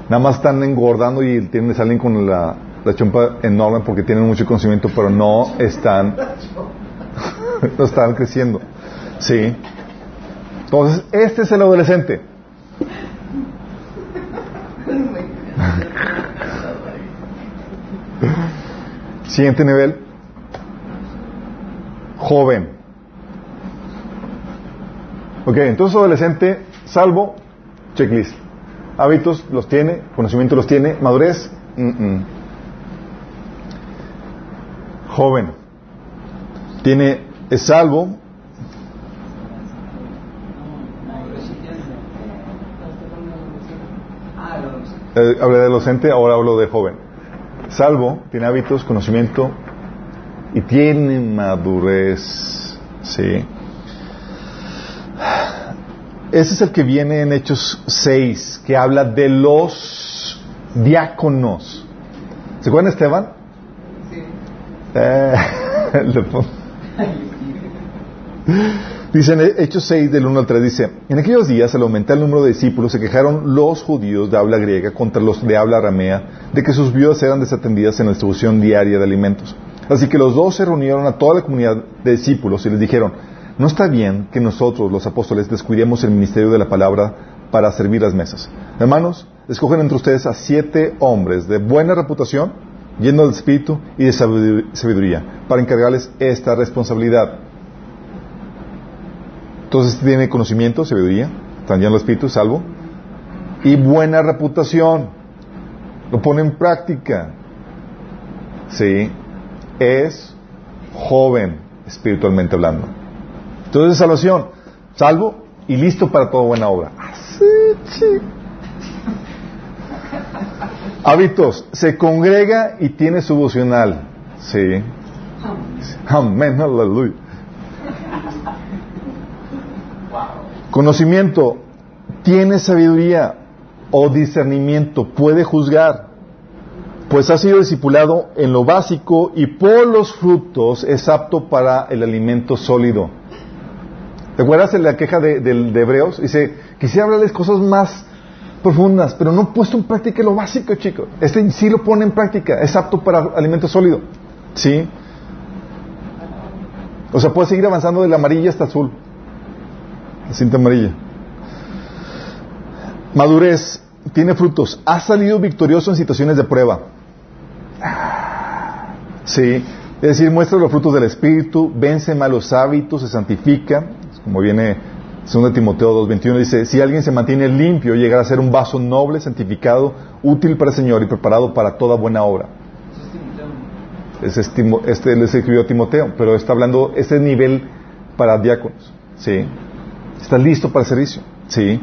Nada más están engordando y tienen, salen con la, la chompa enorme porque tienen mucho conocimiento, pero no están, no están creciendo. ¿Sí? Entonces, este es el adolescente. Siguiente nivel. Joven. Ok, entonces adolescente, salvo, checklist. Hábitos los tiene, conocimiento los tiene, madurez, joven. Tiene, es salvo, eh, hablé de adolescente, ahora hablo de joven. Salvo, tiene hábitos, conocimiento y tiene madurez. Sí. Ese es el que viene en Hechos 6, que habla de los diáconos. ¿Se acuerdan Esteban? Sí. Eh, Dice en Hechos 6 del 1 al 3, dice, en aquellos días al aumentar el número de discípulos se quejaron los judíos de habla griega contra los de habla aramea de que sus viudas eran desatendidas en la distribución diaria de alimentos. Así que los dos se reunieron a toda la comunidad de discípulos y les dijeron, no está bien que nosotros los apóstoles descuidemos el ministerio de la palabra para servir las mesas. Hermanos, escogen entre ustedes a siete hombres de buena reputación, llenos del espíritu y de sabidu- sabiduría, para encargarles esta responsabilidad. Entonces tiene conocimiento, sabiduría, están llenos del espíritu, salvo, y buena reputación. Lo pone en práctica. Sí, es joven espiritualmente hablando. Entonces salvación, salvo y listo para toda buena obra. Sí. Hábitos, se congrega y tiene su vocional. Sí. Amén, aleluya. Conocimiento, tiene sabiduría o discernimiento, puede juzgar, pues ha sido discipulado en lo básico y por los frutos es apto para el alimento sólido. ¿Te acuerdas de la queja de, de Hebreos? Dice, quisiera hablarles cosas más profundas, pero no he puesto en práctica lo básico, chicos. Este sí lo pone en práctica, es apto para alimento sólido. ¿Sí? O sea, puede seguir avanzando del amarillo hasta azul. La cinta amarilla. Madurez, tiene frutos. Ha salido victorioso en situaciones de prueba. Sí. Es decir, muestra los frutos del Espíritu, vence malos hábitos, se santifica. Como viene 2 Timoteo 2.21, dice, si alguien se mantiene limpio, llegará a ser un vaso noble, santificado, útil para el Señor y preparado para toda buena obra. Es Timo- este escribió Timoteo, pero está hablando ese nivel para diáconos. ¿sí? Está listo para el servicio. ¿sí?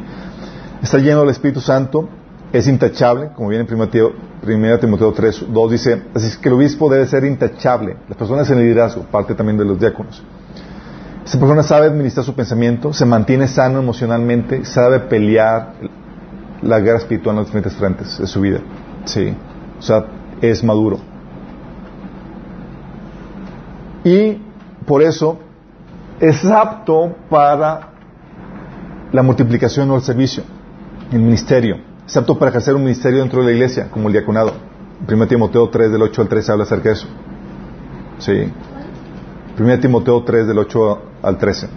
Está lleno del Espíritu Santo, es intachable, como viene en 1 Timoteo, 1 Timoteo 3, 2 dice, así es que el obispo debe ser intachable. Las personas en liderazgo, parte también de los diáconos. Esta persona sabe administrar su pensamiento, se mantiene sano emocionalmente, sabe pelear la guerra espiritual en los diferentes frentes de su vida. Sí. O sea, es maduro. Y por eso es apto para la multiplicación o el servicio, el ministerio. Es apto para ejercer un ministerio dentro de la iglesia, como el diaconado. 1 Timoteo 3 del 8 al 13 habla acerca de eso. Sí. 1 Timoteo 3 del 8 al 13.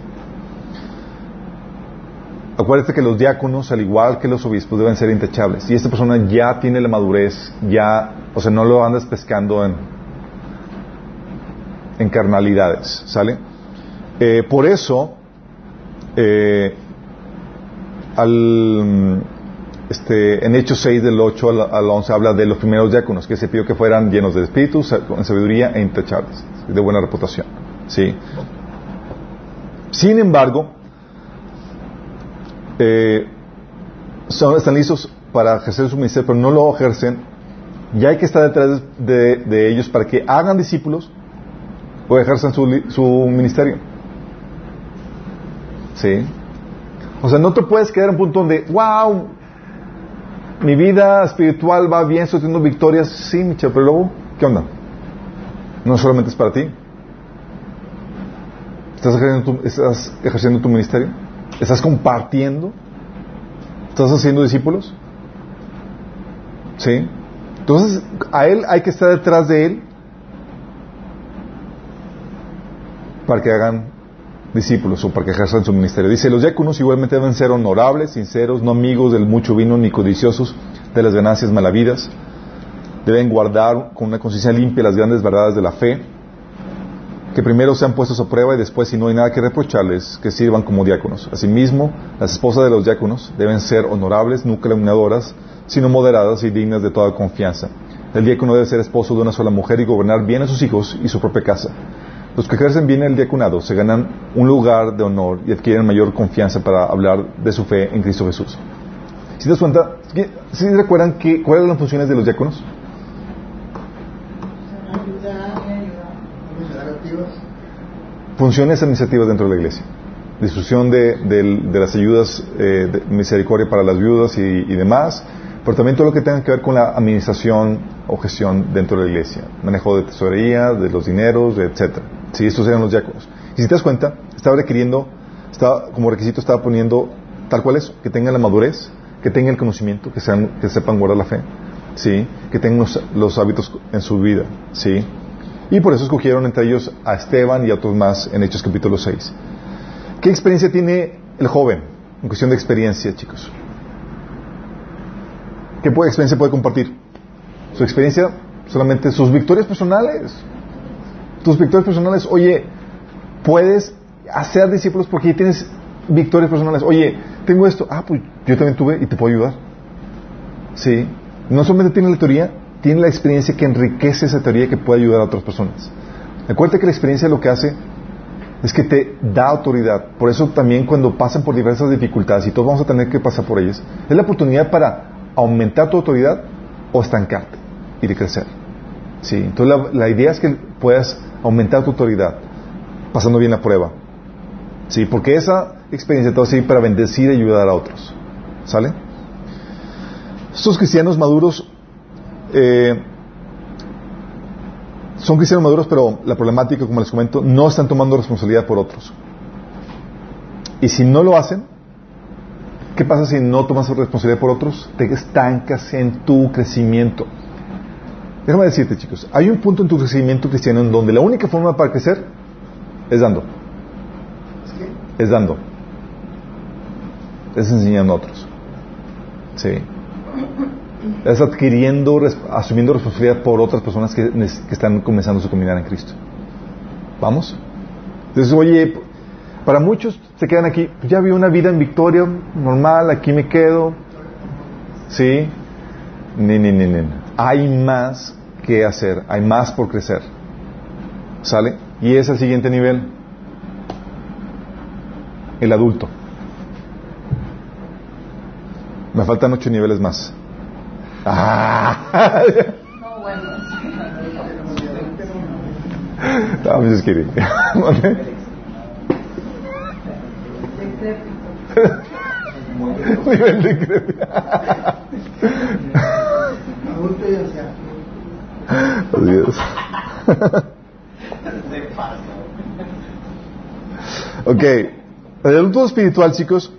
Acuérdate que los diáconos, al igual que los obispos, deben ser intachables. Y esta persona ya tiene la madurez, ya, o sea, no lo andas pescando en, en carnalidades, ¿sale? Eh, por eso eh, este, en Hechos 6 del 8 al, al 11 habla de los primeros diáconos que se pidió que fueran llenos de espíritu, con sabiduría e intachables, de buena reputación. ¿Sí? Sin embargo, eh, son, están listos para ejercer su ministerio, pero no lo ejercen. Y hay que estar detrás de, ellos para que hagan discípulos o ejerzan su, ministerio. ¿Sí? O sea, no te puedes quedar en un punto donde, wow, mi vida espiritual va bien, estoy teniendo victorias. Sí, Michel, pero luego, ¿qué onda? No solamente es para ti. ¿Estás ejerciendo tu, estás ejerciendo tu ministerio? ¿Estás compartiendo? ¿Estás haciendo discípulos? ¿Sí? Entonces, a él hay que estar detrás de él para que hagan discípulos o para que ejerzan su ministerio. Dice, los diáconos igualmente deben ser honorables, sinceros, no amigos del mucho vino ni codiciosos de las ganancias malavidas. Deben guardar con una conciencia limpia las grandes verdades de la fe, que primero sean puestos a prueba y después, si no hay nada que reprocharles, que sirvan como diáconos. Asimismo, las esposas de los diáconos deben ser honorables, no calumniadoras, sino moderadas y dignas de toda confianza. El diácono debe ser esposo de una sola mujer y gobernar bien a sus hijos y su propia casa. Los que ejercen bien el diaconado se ganan un lugar de honor y adquieren mayor confianza para hablar de su fe en Cristo Jesús. Si das cuenta, ¿sí recuerdan que, cuáles eran las funciones de los diáconos? Funciones administrativas dentro de la iglesia. Distribución de, de- de las ayudas eh, de misericordia para las viudas y, y demás, pero también todo lo que tenga que ver con la administración o gestión dentro de la iglesia. Manejo de tesorería, de los dineros, etcétera. Sí, estos eran los diáconos. Y si te das cuenta, estaba requiriendo, estaba, como requisito estaba poniendo tal cual eso, que tengan la madurez, que tengan el conocimiento, que, sean, que sepan guardar la fe, ¿sí? que tengan los, los hábitos en su vida. ¿sí? Y por eso escogieron entre ellos a Esteban y a otros más en Hechos capítulo 6. ¿Qué experiencia tiene el joven en cuestión de experiencia, chicos? ¿Qué experiencia puede compartir? Su experiencia, solamente sus victorias personales. Tus victorias personales, oye, puedes hacer discípulos porque tienes victorias personales. Oye, tengo esto, ah, pues yo también tuve y te puedo ayudar. Sí. No solamente tiene la teoría, tiene la experiencia que enriquece esa teoría que puede ayudar a otras personas. Acuérdate que la experiencia lo que hace es que te da autoridad. Por eso también cuando pasan por diversas dificultades y todos vamos a tener que pasar por ellas, es la oportunidad para aumentar tu autoridad o estancarte y de crecer. Sí, entonces la, idea es que puedas aumentar tu autoridad pasando bien la prueba. Sí, porque esa experiencia te va a servir para bendecir y ayudar a otros. ¿Sale? Estos cristianos maduros eh, son cristianos maduros, pero la problemática, como les comento, no están tomando responsabilidad por otros. Y si no lo hacen, ¿qué pasa si no tomas responsabilidad por otros? Te estancas en tu crecimiento. Déjame decirte, chicos, hay un punto en tu crecimiento cristiano en donde la única forma para crecer es dando. Es dando. Es enseñando a otros. Sí. Es adquiriendo, asumiendo responsabilidad por otras personas que, están comenzando su comunidad en Cristo. ¿Vamos? Entonces, oye, para muchos se quedan aquí, "Pues ya vi una vida en victoria, normal, aquí me quedo. ¿Sí? Ni, ni, ni, ni. Hay más que hacer, hay más por crecer. ¿Sale? Y es el siguiente nivel. El adulto. Me faltan ocho niveles más. Ah. No, bueno. No. Ok. El adulto espiritual, chicos.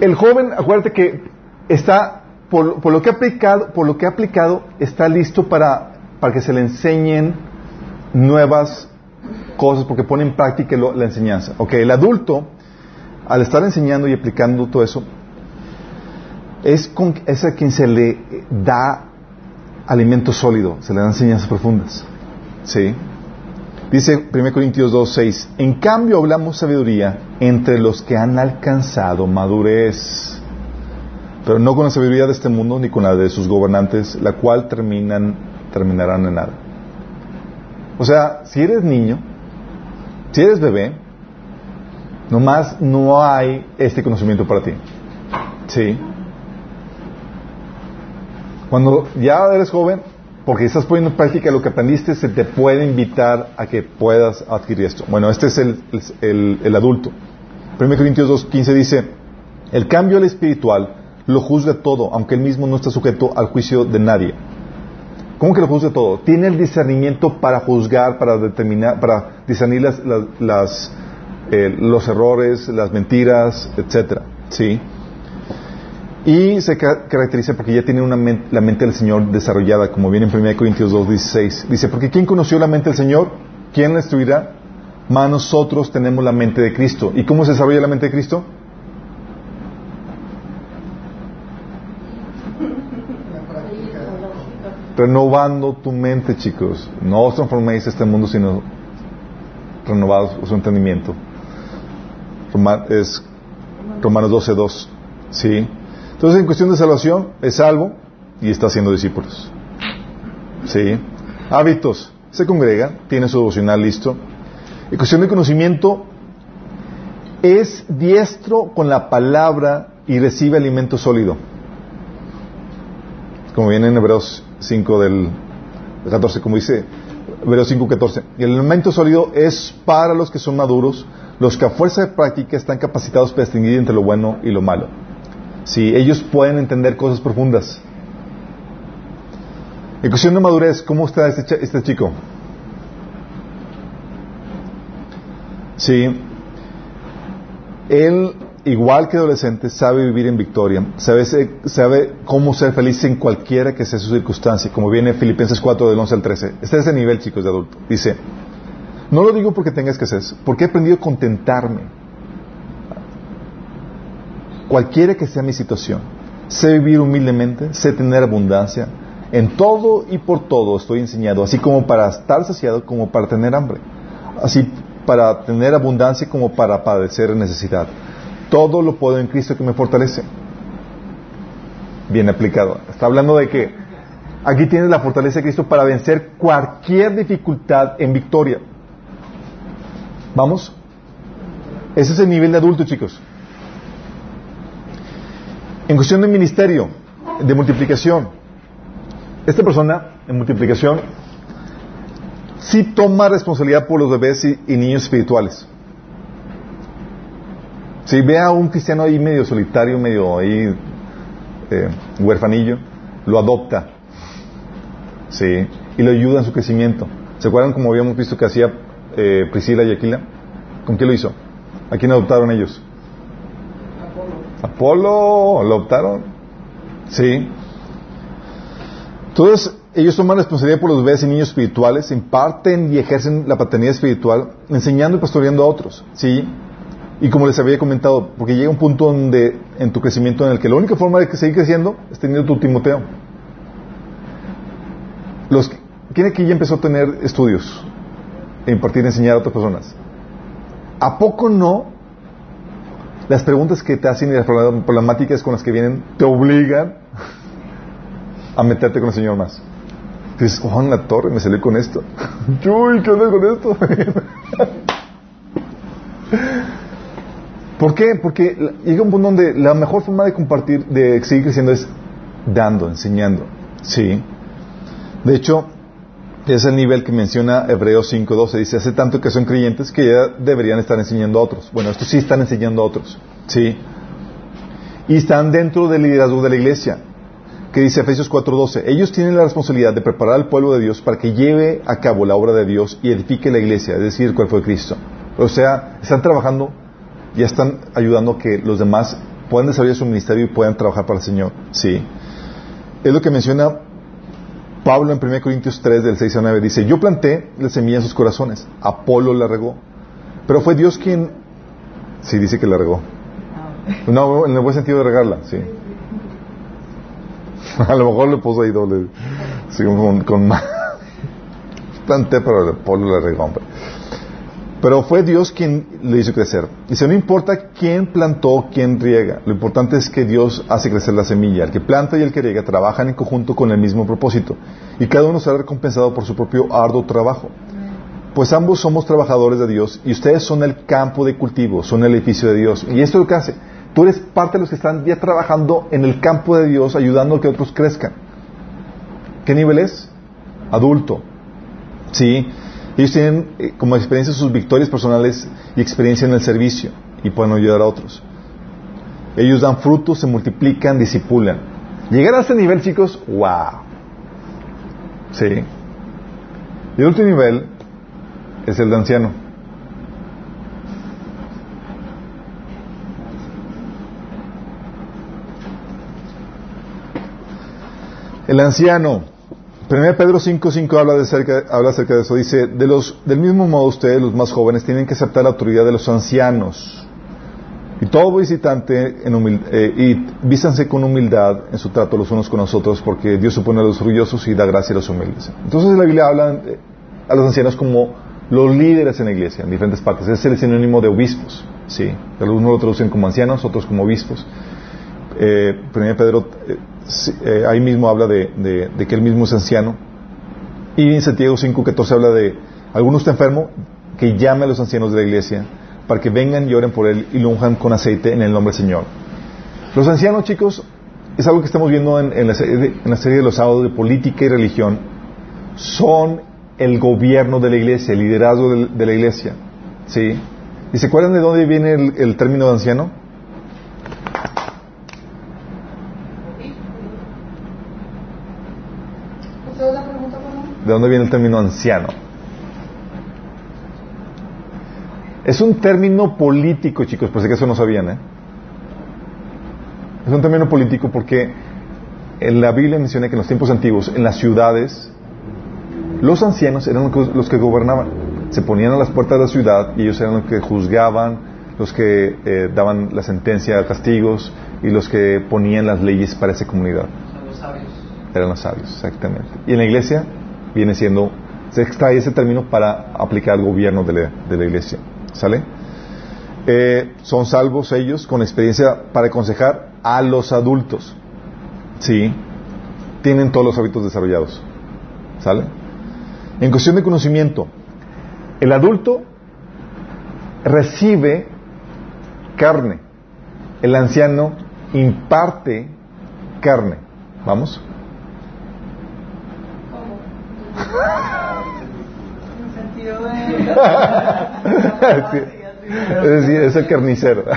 El joven, acuérdate que está, por, por lo que ha aplicado, por lo que ha aplicado, está listo para, para que se le enseñen nuevas cosas, porque pone en práctica lo- la enseñanza. Ok, el adulto, al estar enseñando y aplicando todo eso, es, con, es a quien se le da alimento sólido, se le dan enseñanzas profundas. ¿Sí? Dice 1 Corintios 2, 6, en cambio hablamos sabiduría entre los que han alcanzado madurez, pero no con la sabiduría de este mundo ni con la de sus gobernantes, la cual terminan, terminarán en nada. O sea, si eres niño, si eres bebé, nomás no hay este conocimiento para ti. Sí. Cuando ya eres joven, porque estás poniendo en práctica lo que aprendiste, se te puede invitar a que puedas adquirir esto. Bueno, este es el, el, adulto. 1 Corintios 2.15 dice, el cambio al espiritual lo juzga todo, aunque él mismo no está sujeto al juicio de nadie. ¿Cómo que lo juzga todo? Tiene el discernimiento para juzgar, para determinar, para discernir las, las, las eh, los errores, las mentiras, etcétera. ¿Sí? Y se caracteriza porque ya tiene una la mente del Señor desarrollada, como viene en 1 Corintios 2, 16. Dice, porque ¿quién conoció la mente del Señor? ¿Quién la instruirá? Más nosotros tenemos la mente de Cristo. ¿Y cómo se desarrolla la mente de Cristo? Renovando tu mente, chicos. No os transforméis este mundo, sino renovados su entendimiento. Es Romanos 12, 2. ¿Sí? Entonces, en cuestión de salvación, es salvo y está haciendo discípulos. ¿Sí? Hábitos. Se congrega, tiene su devocional listo. En cuestión de conocimiento, es diestro con la palabra y recibe alimento sólido. Como viene en Hebreos 5 del 14, como dice Hebreos 5, 14. Y el alimento sólido es para los que son maduros, los que a fuerza de práctica están capacitados para distinguir entre lo bueno y lo malo. Si ellos pueden entender cosas profundas. En cuestión de madurez, ¿cómo está este, este chico? Sí. Él, igual que adolescente, sabe vivir en victoria, sabe, sabe cómo ser feliz en cualquiera que sea su circunstancia, como viene Filipenses 4 del 11 al 13. Este es el nivel, chicos, de adulto. Dice, no lo digo porque tenga escasez, porque he aprendido a contentarme. Cualquiera que sea mi situación, sé vivir humildemente, sé tener abundancia. En todo y por todo estoy enseñado, así como para estar saciado como para tener hambre. Así para tener abundancia como para padecer necesidad. Todo lo puedo en Cristo que me fortalece. Bien aplicado. Está hablando de que aquí tienes la fortaleza de Cristo para vencer cualquier dificultad en victoria. ¿Vamos? Ese es el nivel de adulto, chicos. En cuestión de ministerio, de multiplicación, esta persona en multiplicación sí toma responsabilidad por los bebés y, niños espirituales. Si ve a un cristiano ahí medio solitario, medio ahí eh, huerfanillo, lo adopta. Sí, y lo ayuda en su crecimiento. ¿Se acuerdan como habíamos visto que hacía eh, Priscila y Aquila? ¿Con qué lo hizo? ¿A quién adoptaron ellos? Apolo. ¿Lo adoptaron? Sí. Entonces, ellos toman responsabilidad por los bebés y niños espirituales, imparten y ejercen la paternidad espiritual, enseñando y pastoreando a otros. ¿Sí? Y como les había comentado, porque llega un punto donde, en tu crecimiento en el que la única forma de seguir creciendo es teniendo tu Timoteo. Los, ¿Quién aquí ya empezó a tener estudios? E impartir y enseñar a otras personas. ¿A poco no? Las preguntas que te hacen y las problemáticas con las que vienen te obligan a meterte con el Señor más. Dices, oh, en la torre me salió con esto. Uy, ¿qué onda con esto? ¿Por qué? Porque llega un punto donde la mejor forma de compartir, de seguir creciendo es dando, enseñando. Sí. De hecho, es el nivel que menciona Hebreos 5.12. Dice, hace tanto que son creyentes que ya deberían estar enseñando a otros. Bueno, estos sí están enseñando a otros. Sí. Y están dentro del liderazgo de la iglesia que dice Efesios 4:12, ellos tienen la responsabilidad de preparar al pueblo de Dios para que lleve a cabo la obra de Dios y edifique la iglesia, es decir, el cuerpo de Cristo. O sea, están trabajando, ya están ayudando a que los demás puedan desarrollar su ministerio y puedan trabajar para el Señor. Sí. Es lo que menciona Pablo en 1 Corintios 3, del 6 a 9. Dice, yo planté la semilla en sus corazones, Apolo la regó, pero fue Dios quien... Sí, dice que la regó. No, en el buen sentido de regarla, sí. A lo mejor le puso ahí doble. Sí, con, con planté, pero Apolo la regó, hombre. Pero fue Dios quien le hizo crecer. Dice, no importa quién plantó, quién riega. Lo importante es que Dios hace crecer la semilla. El que planta y el que riega trabajan en conjunto con el mismo propósito. Y cada uno será recompensado por su propio arduo trabajo. Pues ambos somos trabajadores de Dios y ustedes son el campo de cultivo, son el edificio de Dios. Y esto es lo que hace. Tú eres parte de los que están ya trabajando en el campo de Dios, ayudando a que otros crezcan. ¿Qué nivel es? Adulto. Sí. Ellos tienen eh, como experiencia sus victorias personales y experiencia en el servicio y pueden ayudar a otros. Ellos dan frutos, se multiplican, disipulan. Llegar a ese nivel, chicos, wow. Sí. Y el último nivel es el de anciano. El anciano. 1 Pedro 5.5 habla, de cerca, habla acerca de eso. Dice, del mismo modo ustedes, los más jóvenes, tienen que aceptar la autoridad de los ancianos. Y todo visitante, en eh, y vístanse con humildad en su trato los unos con los otros, porque Dios supone a los orgullosos y da gracia a los humildes. Entonces la Biblia habla eh, a los ancianos como los líderes en la iglesia, en diferentes partes. Es el sinónimo de obispos. ¿sí? Algunos lo traducen como ancianos, otros como obispos. Eh, Pedro eh, eh, ahí mismo habla de, que él mismo es anciano. Y en Santiago 5.14 habla de, alguno está enfermo, que llame a los ancianos de la iglesia para que vengan y oren por él y lo con aceite en el nombre del Señor. Los ancianos, chicos, es algo que estamos viendo en, la, serie en la serie de los sábados de política y religión. Son el gobierno de la iglesia, el liderazgo de, la iglesia. ¿Sí? ¿Y se acuerdan de dónde viene el, término de anciano? ¿De dónde viene el término anciano? Es un término político, chicos, por si eso no sabían, ¿eh? Es un término político porque en la Biblia menciona que en los tiempos antiguos, en las ciudades, los ancianos eran los que gobernaban. Se ponían a las puertas de la ciudad y ellos eran los que juzgaban, los que eh, daban la sentencia, castigos y los que ponían las leyes para esa comunidad. los sabios. Eran los sabios, exactamente. Y en la iglesia viene siendo, se extrae ese término para aplicar al gobierno de la, iglesia. ¿Sale? Eh, son salvos ellos con experiencia para aconsejar a los adultos. Sí, tienen todos los hábitos desarrollados. ¿Sale? En cuestión de conocimiento, el adulto recibe carne, el anciano imparte carne. ¿Vamos? Es, el carnicero.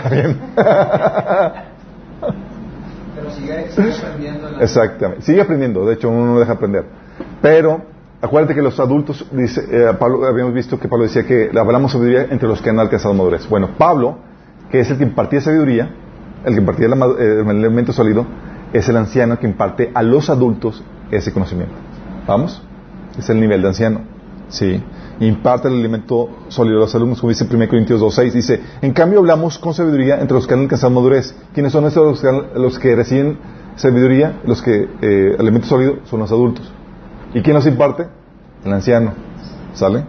Pero sigue, aprendiendo. Exactamente. Sigue aprendiendo. De hecho, uno no deja aprender. Pero Acuérdate que los adultos, dice, eh, Pablo, habíamos visto que Pablo decía que hablamos sabiduría entre los que han alcanzado madurez. Bueno, Pablo, que es el que impartía sabiduría, el que impartía eh, el elemento sólido, es el anciano que imparte a los adultos ese conocimiento. ¿Vamos? Es el nivel de anciano. Sí. Imparte el elemento sólido a los alumnos, como dice 1 Corintios 2.6. Dice, en cambio hablamos con sabiduría entre los que han alcanzado madurez. ¿Quiénes son estos los que, reciben sabiduría? Los que, eh, elemento sólido, son los adultos. ¿Y quién los imparte? El anciano. ¿Sale?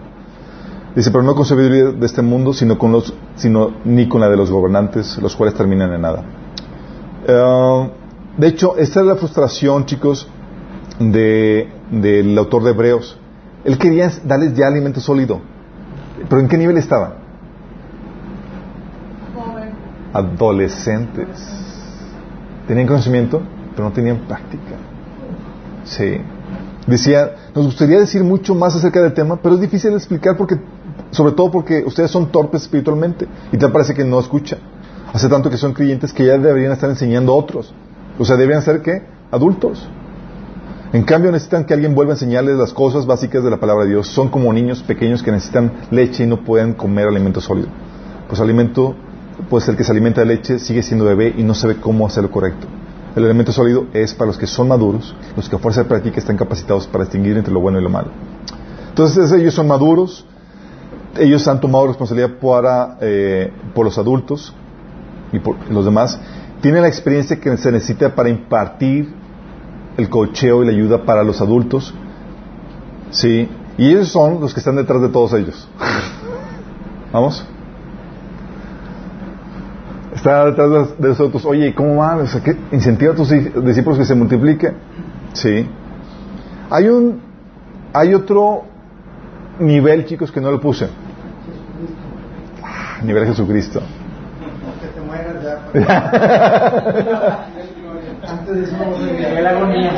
Dice, pero no con sabiduría de este mundo, sino, con los, sino ni con la de los gobernantes, los cuales terminan en nada. Eh, de hecho, esta es la frustración, chicos, de, del autor de Hebreos. Él quería darles ya alimento sólido. ¿Pero en qué nivel estaban? Adolescentes. Tenían conocimiento, pero no tenían práctica. Sí. Decía, nos gustaría decir mucho más acerca del tema, pero es difícil de explicar porque, sobre todo porque ustedes son torpes espiritualmente y te parece que no escuchan. Hace tanto que son creyentes que ya deberían estar enseñando a otros. O sea, deberían ser que adultos. En cambio, necesitan que alguien vuelva a enseñarles las cosas básicas de la palabra de Dios. Son como niños pequeños que necesitan leche y no pueden comer alimento sólido. Pues alimento, puede ser que se alimenta de leche, sigue siendo bebé y no sabe cómo hacerlo correcto. El elemento sólido es para los que son maduros, los que a fuerza de práctica están capacitados para distinguir entre lo bueno y lo malo. Entonces ellos son maduros, ellos han tomado responsabilidad para, eh, por los adultos y por los demás, tienen la experiencia que se necesita para impartir el cocheo y la ayuda para los adultos, ¿sí? Y ellos son los que están detrás de todos ellos. ¿Vamos? Está detrás de nosotros, oye, ¿y cómo va? O sea, ¿qué? ¿Incentiva a tus discípulos que se multipliquen? Sí. Hay un, hay otro nivel, chicos, que no lo puse. Ah, nivel Jesucristo. Que te mueras ya. Antes de eso la agonía.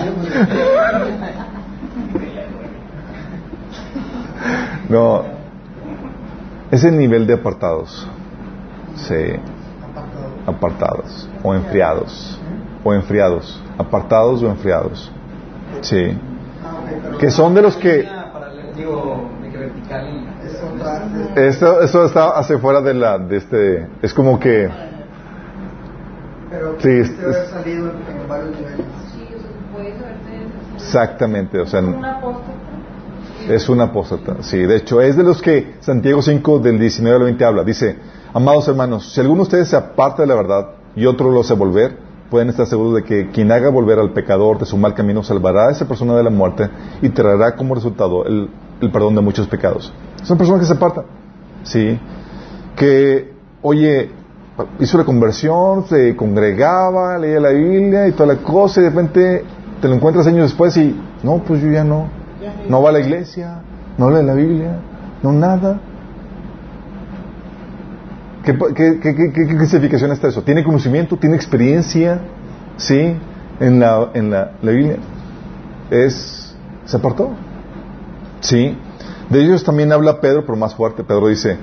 No. Es el nivel de apartados. Sí. Apartados. O enfriados. O enfriados. Apartados o enfriados. Sí. Que son de los que... Esto, esto está hacia fuera de la, de este, es como que, Sí, es- haber salido en varios niveles. Exactamente, o sea, un es una apóstata. Sí, de hecho, es de los que Santiago 5 del 19 al 20 habla. Dice, amados hermanos, si alguno de ustedes se aparta de la verdad y otro lo hace volver, pueden estar seguros de que quien haga volver al pecador de su mal camino salvará a esa persona de la muerte y traerá como resultado el, el perdón de muchos pecados. Son personas que se apartan. Sí. Que, oye, hizo la conversión, se congregaba, leía la Biblia y toda la cosa y de repente te lo encuentras años después y, no, pues yo ya no. No va a la iglesia, no lee la Biblia, no nada. ¿Qué, qué, qué, qué- qué clasificación está eso? ¿Tiene conocimiento? ¿Tiene experiencia? ¿Sí? En la, en la, la Biblia. Es, se apartó. Sí. De ellos también habla Pedro, pero más fuerte. Pedro dice,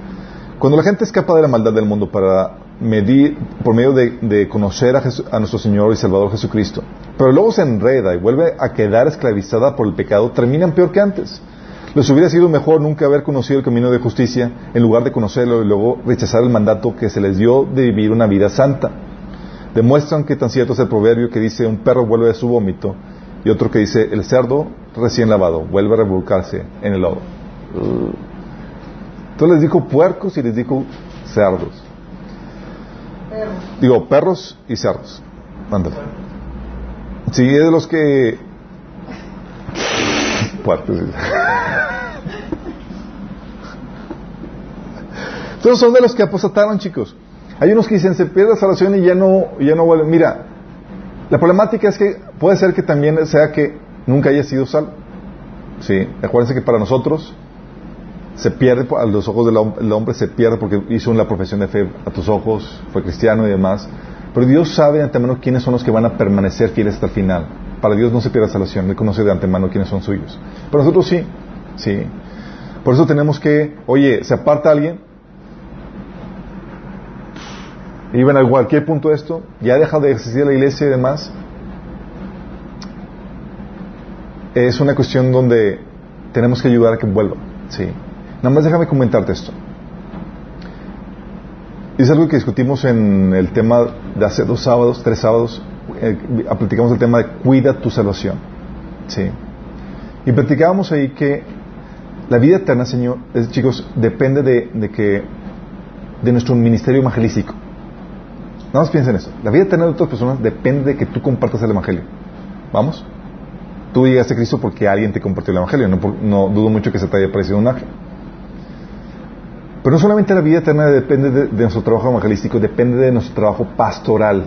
cuando la gente escapa de la maldad del mundo para medir, por medio de, conocer a, a nuestro Señor y Salvador Jesucristo, pero luego se enreda y vuelve a quedar esclavizada por el pecado, terminan peor que antes. Les hubiera sido mejor nunca haber conocido el camino de justicia en lugar de conocerlo y luego rechazar el mandato que se les dio de vivir una vida santa. Demuestran que tan cierto es el proverbio que dice un perro vuelve de su vómito y otro que dice el cerdo recién lavado vuelve a revolcarse en el lodo. Entonces les dijo puercos y les dijo cerdos. Digo, perros y cerdos. Ándale. Sí, es de los que... Entonces son de los que apostataron, chicos. Hay unos que dicen, se pierde la salvación y ya no, ya no vuelven. Mira, la problemática es que puede ser que también sea que nunca haya sido salvo. Sí, acuérdense que para nosotros se pierde a los ojos del hom- el hombre, se pierde porque hizo una profesión de fe a tus ojos, fue cristiano y demás. Pero Dios sabe de antemano quiénes son los que van a permanecer fieles hasta el final. Para Dios no se pierde la salvación, Él conoce de antemano quiénes son suyos. Pero nosotros sí, sí. Por eso tenemos que, oye, se aparta alguien, y ven a cualquier punto esto, ya deja de existir la iglesia y demás. Es una cuestión donde tenemos que ayudar a que vuelva. Sí. Nada más déjame comentarte esto. Es algo que discutimos en el tema de hace dos sábados, tres sábados. eh, platicamos el tema de cuida tu salvación. Sí. Y platicábamos ahí que la vida eterna, Señor, chicos, depende de, que de nuestro ministerio evangelístico. Nada más piensa en eso. La vida eterna de otras personas depende de que tú compartas el evangelio. ¿Vamos? Tú llegaste a Cristo porque alguien te compartió el evangelio. No, no dudo mucho que se te haya parecido un ángel. Pero no solamente la vida eterna depende de, nuestro trabajo evangelístico, depende de nuestro trabajo pastoral.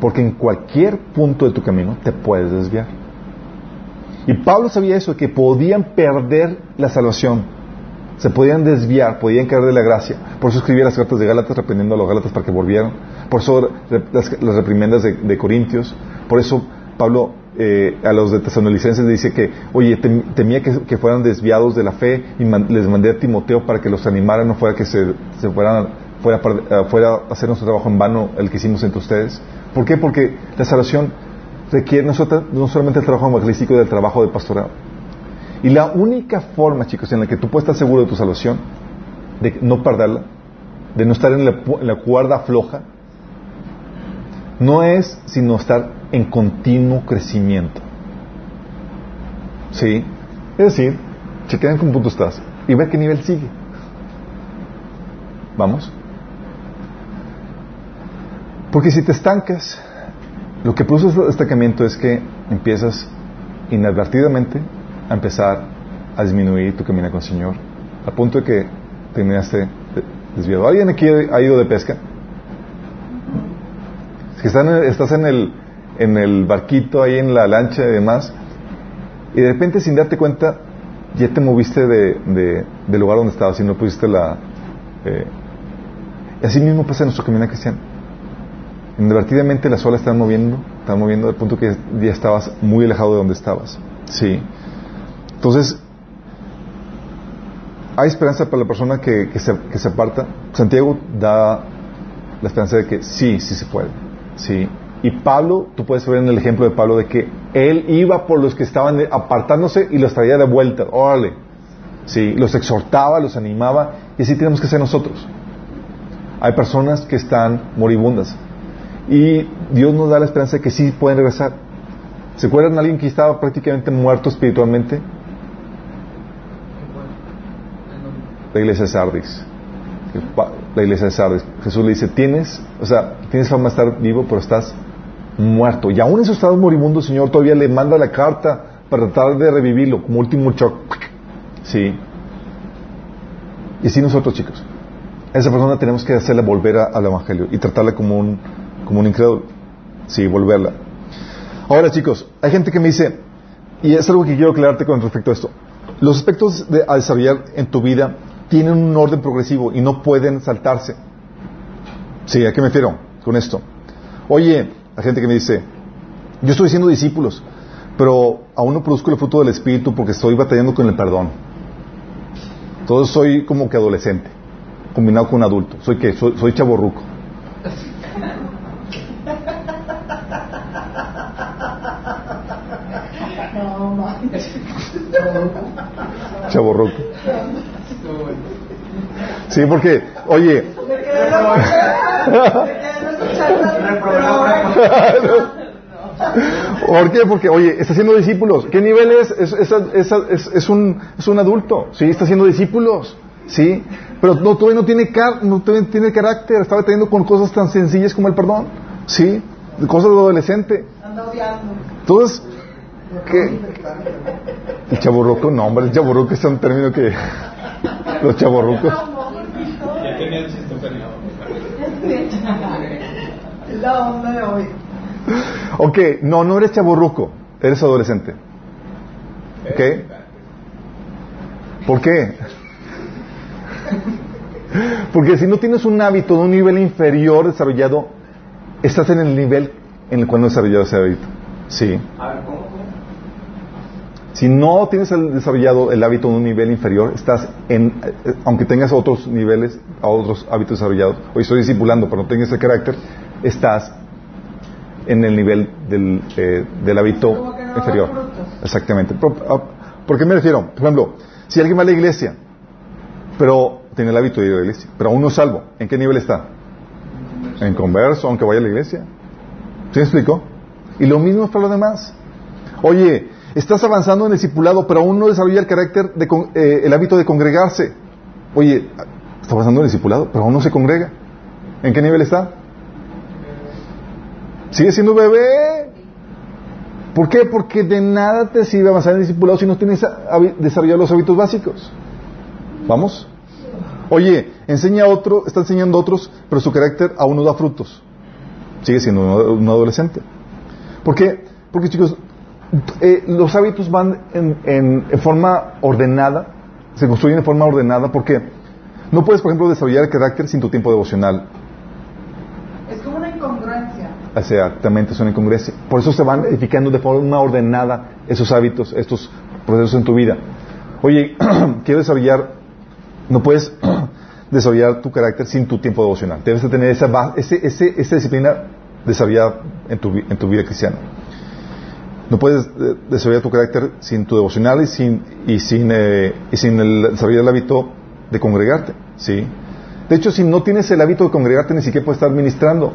Porque en cualquier punto de tu camino te puedes desviar. Y Pablo sabía eso, que podían perder la salvación. Se podían desviar, podían caer de la gracia. Por eso escribía las cartas de Gálatas reprendiendo a los Gálatas para que volvieran. Por eso las, las reprimendas de Corintios. Por eso Pablo eh, a los de Tesalonicenses dice que, oye, tem- temía que, fueran desviados de la fe y les mandé a Timoteo para que los animara, no fuera que se, fueran, fuera, eh, fuera a hacer nuestro trabajo en vano el que hicimos entre ustedes. ¿Por qué? Porque la salvación requiere no, no solamente el trabajo evangelístico, del trabajo de pastorado. Y la única forma, chicos, en la que tú puedes estar seguro de tu salvación, de no perderla, de no estar en la, en la cuerda floja, no es sino estar en continuo crecimiento. ¿Sí? Es decir, chequear en qué punto estás y ver qué nivel sigue. ¿Vamos? Porque si te estancas, lo que produce este estancamiento es que empiezas inadvertidamente a empezar a disminuir tu camino con el Señor, al punto de que terminaste desviado. ¿Alguien aquí ha ido de pesca? Si estás en el, en el barquito, ahí en la lancha y demás, y de repente sin darte cuenta ya te moviste de, del lugar donde estabas y no pusiste la... Eh, así mismo pasa en nuestro camino cristiano. Inadvertidamente las olas están moviendo, están moviendo al punto que ya estabas muy alejado de donde estabas. Sí. Entonces, hay esperanza para la persona que, que, se, que se aparta. Santiago da la esperanza de que sí, sí se puede. Sí. Y Pablo, tú puedes ver en el ejemplo de Pablo de que él iba por los que estaban apartándose y los traía de vuelta. Órale. Sí, los exhortaba, los animaba y así tenemos que ser nosotros. Hay personas que están moribundas y Dios nos da la esperanza de que sí pueden regresar. ¿Se acuerdan de alguien que estaba prácticamente muerto espiritualmente? La iglesia de Sardis. La iglesia de Sardis. Jesús le dice, tienes, o sea, tienes fama de estar vivo, pero estás muerto. Y aún en su estado moribundo, el Señor todavía le manda la carta para tratar de revivirlo como último shock. Sí. Y así nosotros, chicos. esa persona tenemos que hacerla volver al Evangelio y tratarla como un, como un incrédulo. Sí, volverla. Ahora, chicos, hay gente que me dice, y es algo que quiero aclararte con respecto a esto. Los aspectos de, a desarrollar en tu vida tienen un orden progresivo y no pueden saltarse. Sí, ¿a qué me refiero con esto? Oye, hay gente que me dice, yo estoy siendo discípulos, pero aún no produzco el fruto del Espíritu porque estoy batallando con el perdón. Entonces soy como que adolescente, combinado con un adulto. ¿Soy qué? Soy, soy chaborruco. Chaborruco. Sí, porque, oye. ¿Por qué? Porque, oye, está haciendo discípulos. ¿Qué nivel es? Es, es, un, es un adulto, ¿sí? Está haciendo discípulos, ¿sí? Pero no, todavía no tiene, car no tiene carácter, está teniendo con cosas tan sencillas como el perdón, ¿sí? Cosas de adolescente. Entonces, ¿qué? El chaburruco, no, hombre, el chaburruco es un término que... Los chaburrucos. La onda de hoy. Ok, no, no eres chaburruco, eres adolescente. ¿Ok? ¿Por qué? Porque si no tienes un hábito de un nivel inferior desarrollado, estás en el nivel en el cual no has desarrollado ese hábito. Sí. Si no tienes desarrollado el hábito en un nivel inferior, estás en, eh, aunque tengas otros niveles, otros hábitos desarrollados, hoy estoy discipulando, pero no tengas ese carácter, estás en el nivel del, eh, del hábito inferior. Exactamente. Ah, ¿Por, qué me refiero? Por ejemplo, si alguien va a la iglesia, pero tiene el hábito de ir a la iglesia, pero aún no es salvo, ¿en qué nivel está? En converso, aunque vaya a la iglesia. ¿Sí me explico? Y lo mismo es para los demás. Oye, Estás avanzando en el discipulado, pero aún no desarrolla el carácter, de, eh, el hábito de congregarse. Oye, está avanzando en el discipulado, pero aún no se congrega. ¿En qué nivel está? Sigue siendo bebé. ¿Por qué? Porque de nada te sirve avanzar en el discipulado si no tienes desarrollado los hábitos básicos. ¿Vamos? Oye, enseña a otro, está enseñando a otros, pero su carácter aún no da frutos. Sigue siendo un adolescente. ¿Por qué? Porque chicos, eh, los hábitos van en, forma ordenada, se construyen en forma ordenada porque no puedes, por ejemplo, desarrollar el carácter sin tu tiempo devocional. Es como una incongruencia. Exactamente, es una incongruencia. Por eso se van edificando de forma ordenada esos hábitos, estos procesos en tu vida. Oye, quiero desarrollar, no puedes desarrollar tu carácter sin tu tiempo devocional. Debes de tener esa, ese, esa disciplina desarrollada en tu, en tu vida cristiana. No puedes eh, desarrollar tu carácter sin tu devocional y sin, y sin, eh, y sin el, desarrollar el hábito de congregarte. ¿sí? De hecho, si no tienes el hábito de congregarte, ni siquiera puedes estar ministrando.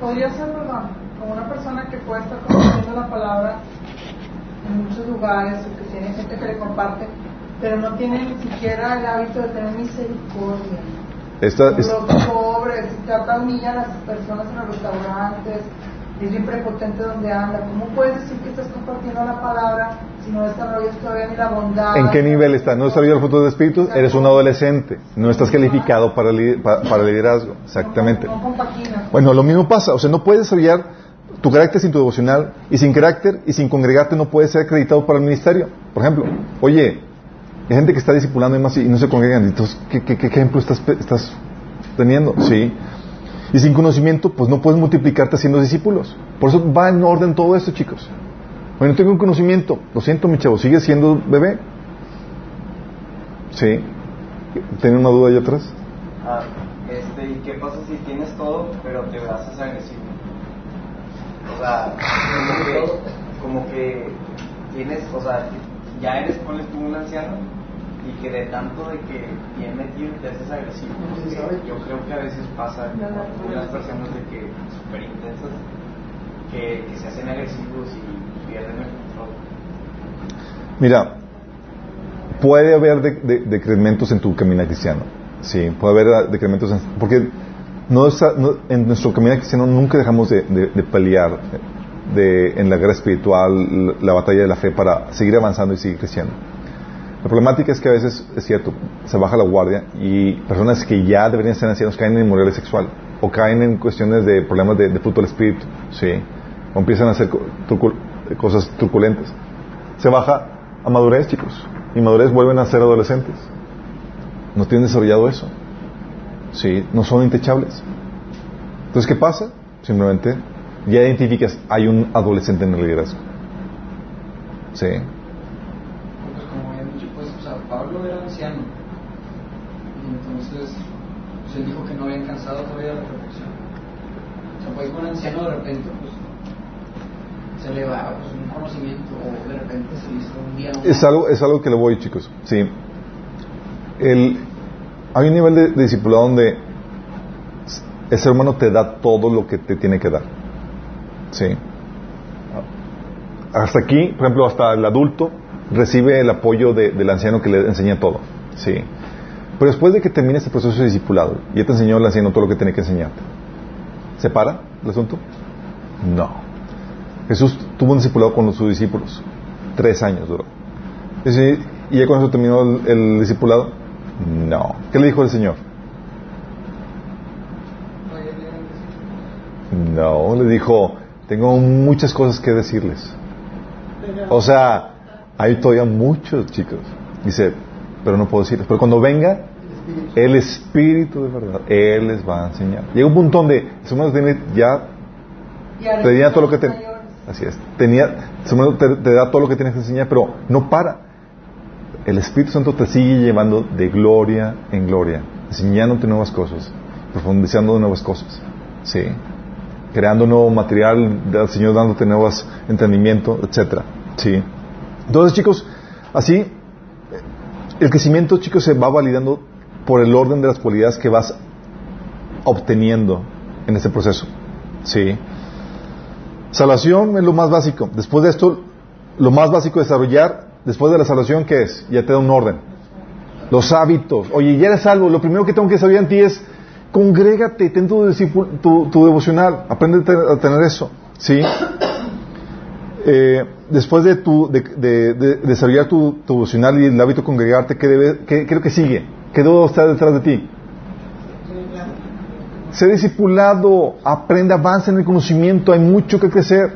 Podría ser, ¿verdad? Como una persona que puede estar compartiendo la palabra en muchos lugares, o que tiene gente que le comparte, pero no tiene ni siquiera el hábito de tener misericordia. Esta, los pobres, trata a las personas en los restaurantes, es bien prepotente donde anda. ¿Cómo puedes decir que estás compartiendo la palabra si no desarrollas todavía ni la bondad? ¿En qué nivel estás? ¿No desarrollas el fruto del Espíritu? Eres un adolescente. No estás calificado para, li- pa- para liderazgo. Exactamente. No, no. Bueno, lo mismo pasa. O sea, no puedes desarrollar tu carácter sin tu devocional. Y sin carácter y sin congregarte no puedes ser acreditado para el ministerio. Por ejemplo, oye, hay gente que está discipulando y más y no se congregan. Entonces, ¿qué, qué- qué ejemplo estás, estás teniendo? Sí. Y sin conocimiento, pues no puedes multiplicarte haciendo discípulos. Por eso va en orden todo esto, chicos. Bueno, tengo un conocimiento. Lo siento, mi chavo, sigue siendo bebé. Sí. ¿Tiene una duda ahí atrás? Ah, este, ¿y qué pasa si tienes todo, pero te haces agresivo? O sea, como que, como que tienes, o sea, ya eres, pones tú un anciano y que de tanto de que bien metido te haces agresivo. yo creo que a veces pasa con las personas de que súper intensas que, que se hacen agresivos y pierden el control. Mira, puede haber de- de- decrementos en tu camino cristiano. Sí, puede haber decrementos en, porque no está- no- en nuestro camino cristiano nunca dejamos de, de- de pelear de- en la guerra espiritual, la, la batalla de la fe para seguir avanzando y seguir creciendo. La problemática es que a veces, es cierto, se baja la guardia y personas que ya deberían ser ancianos caen en inmoralidad sexual o caen en cuestiones de problemas de, de fruto espíritu, sí, o empiezan a hacer co- trucul- cosas truculentas. Se baja a madurez, chicos, y madurez vuelven a ser adolescentes. No tienen desarrollado eso, sí, no son intechables. Entonces, ¿qué pasa? Simplemente ya identificas, hay un adolescente en el liderazgo. Sí. Pues como habían dicho, pues, o sea, Pablo era anciano. Y entonces, pues él dijo que no había alcanzado todavía la perfección. O sea, pues un anciano de repente, pues, se le va pues, un conocimiento o de repente se hizo un día. Es algo, es algo que le voy, chicos. Sí. El, hay un nivel de, de discipulado donde el ser humano te da todo lo que te tiene que dar. Sí. Hasta aquí, por ejemplo, hasta el adulto recibe el apoyo de- del anciano que le enseña todo. Sí. Pero después de que termine este proceso de discipulado, ya te enseñó el anciano todo lo que tiene que enseñarte. ¿Se para el asunto? No. Jesús tuvo un discipulado con sus discípulos. Tres años duró. Y, ya eso terminó el, el discipulado. No. ¿Qué le dijo el Señor? No, le dijo, tengo muchas cosas que decirles. O sea, hay todavía muchos chicos. Dice, pero no puedo decirles. Pero cuando venga el Espíritu de verdad, Él les va a enseñar. Llega un punto donde humano tiene ya tenía todo lo que así es, tenía, te, te da todo lo que tienes que enseñar, pero no para. El Espíritu Santo te sigue llevando de gloria en gloria, enseñándote nuevas cosas, profundizando nuevas cosas, sí, creando nuevo material, el Señor dándote nuevos entendimiento, etcétera, sí. Entonces, chicos, así el crecimiento, chicos, se va validando por el orden de las cualidades que vas obteniendo en este proceso, sí. Salvación es lo más básico. Después de esto, lo más básico es desarrollar, después de la salvación, ¿qué es? Ya te da un orden. Los hábitos. Oye, ya eres salvo. Lo primero que tengo que saber en ti es, congrégate, ten tu, tu, devocional, aprende a tener eso. ¿Sí? Eh, después de, tu, de, de- de desarrollar tu, tu devocional y el hábito de congregarte, ¿qué, debe, que sigue? ¿Qué debo estar detrás de ti? Sé discipulado, aprende, avanza en el conocimiento, hay mucho que crecer.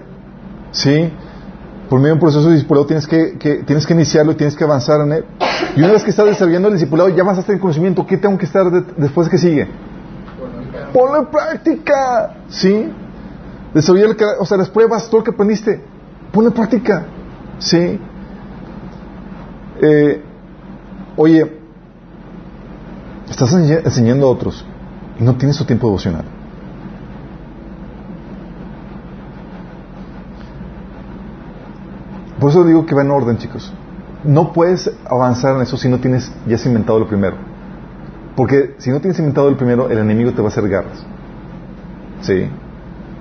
¿Sí? Por medio de un proceso de discipulado tienes que, que- tienes que iniciarlo y tienes que avanzar en él. Y una vez que estás desarrollando el discipulado, ya avanzaste en el conocimiento, ¿qué tengo que estar de- después que sigue? Ponlo en práctica. ¿Sí? Desarrollar, o sea, las pruebas, todo lo que aprendiste, ponlo en práctica. ¿Sí? Eh, oye, estás ense- enseñando a otros y no tienes tu tiempo devocional. Por eso digo que va en orden, chicos. No puedes avanzar en eso si no tienes ya cimentado lo primero. Porque si no tienes cimentado el primero, el enemigo te va a hacer garras. ¿Sí?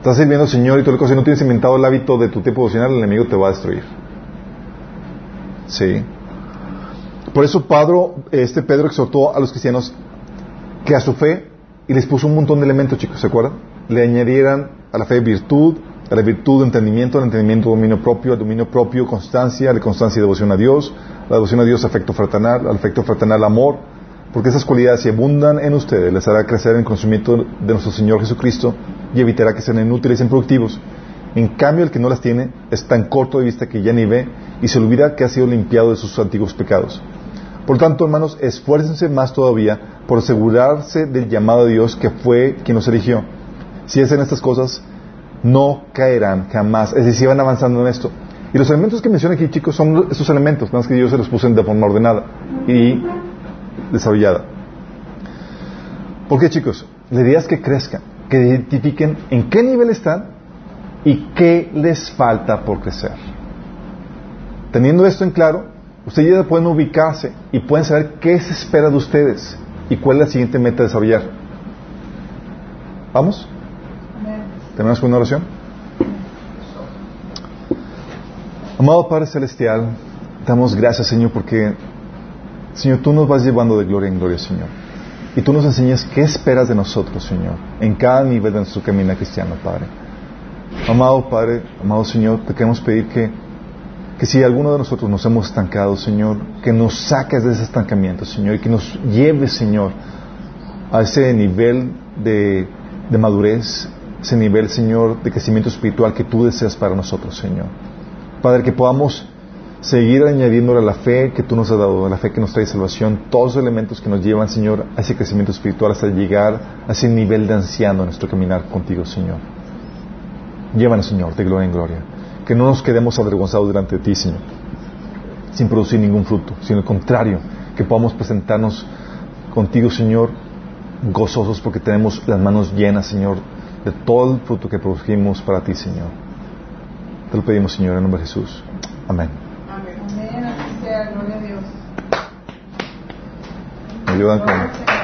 Estás sirviendo Señor y todo lo cosa, si no tienes cimentado el hábito de tu tiempo devocional, el enemigo te va a destruir. ¿Sí? Por eso Pedro, este Pedro exhortó a los cristianos que a su fe y les puso un montón de elementos, chicos, ¿se acuerdan? Le añadieran a la fe virtud, a la virtud, entendimiento, al entendimiento, dominio propio, al dominio propio, constancia, a la constancia, devoción a Dios, la devoción a Dios, afecto fraternal, al afecto fraternal, amor, porque esas cualidades, si abundan en ustedes, les hará crecer en conocimiento de nuestro Señor Jesucristo y evitará que sean inútiles e improductivos. En cambio, el que no las tiene es tan corto de vista que ya ni ve y se olvida que ha sido limpiado de sus antiguos pecados. Por tanto, hermanos, esfuércense más todavía por asegurarse del llamado de Dios que fue quien nos eligió. Si hacen estas cosas, no caerán jamás. Es decir, van avanzando en esto. Y los elementos que menciona aquí, chicos, son esos elementos, nada más que Dios se los puso de forma ordenada y desarrollada. ¿Por qué, chicos? La idea es que crezcan, que identifiquen en qué nivel están y qué les falta por crecer. Teniendo esto en claro, ustedes ya pueden ubicarse y pueden saber qué se espera de ustedes y cuál es la siguiente meta a desarrollar. ¿Vamos? ¿Tenemos una oración? Amado Padre Celestial, damos gracias, Señor, porque, Señor, tú nos vas llevando de gloria en gloria, Señor. Y tú nos enseñas qué esperas de nosotros, Señor, en cada nivel de nuestro camino cristiano, Padre. Amado Padre, amado Señor, te queremos pedir que, que si alguno de nosotros nos hemos estancado, Señor, que nos saques de ese estancamiento, Señor, y que nos lleves, Señor, a ese nivel de, de madurez, ese nivel, Señor, de crecimiento espiritual que tú deseas para nosotros, Señor. Padre, que podamos seguir añadiéndole a la fe que tú nos has dado, a la fe que nos trae salvación, todos los elementos que nos llevan, Señor, a ese crecimiento espiritual hasta llegar a ese nivel de anciano en nuestro caminar contigo, Señor. Llévanos, Señor, de gloria en gloria. Que no nos quedemos avergonzados delante de ti, Señor, sin producir ningún fruto, sino al contrario, que podamos presentarnos contigo, Señor, gozosos porque tenemos las manos llenas, Señor, de todo el fruto que produjimos para ti, Señor. Te lo pedimos, Señor, en nombre de Jesús. Amén. ayudan con...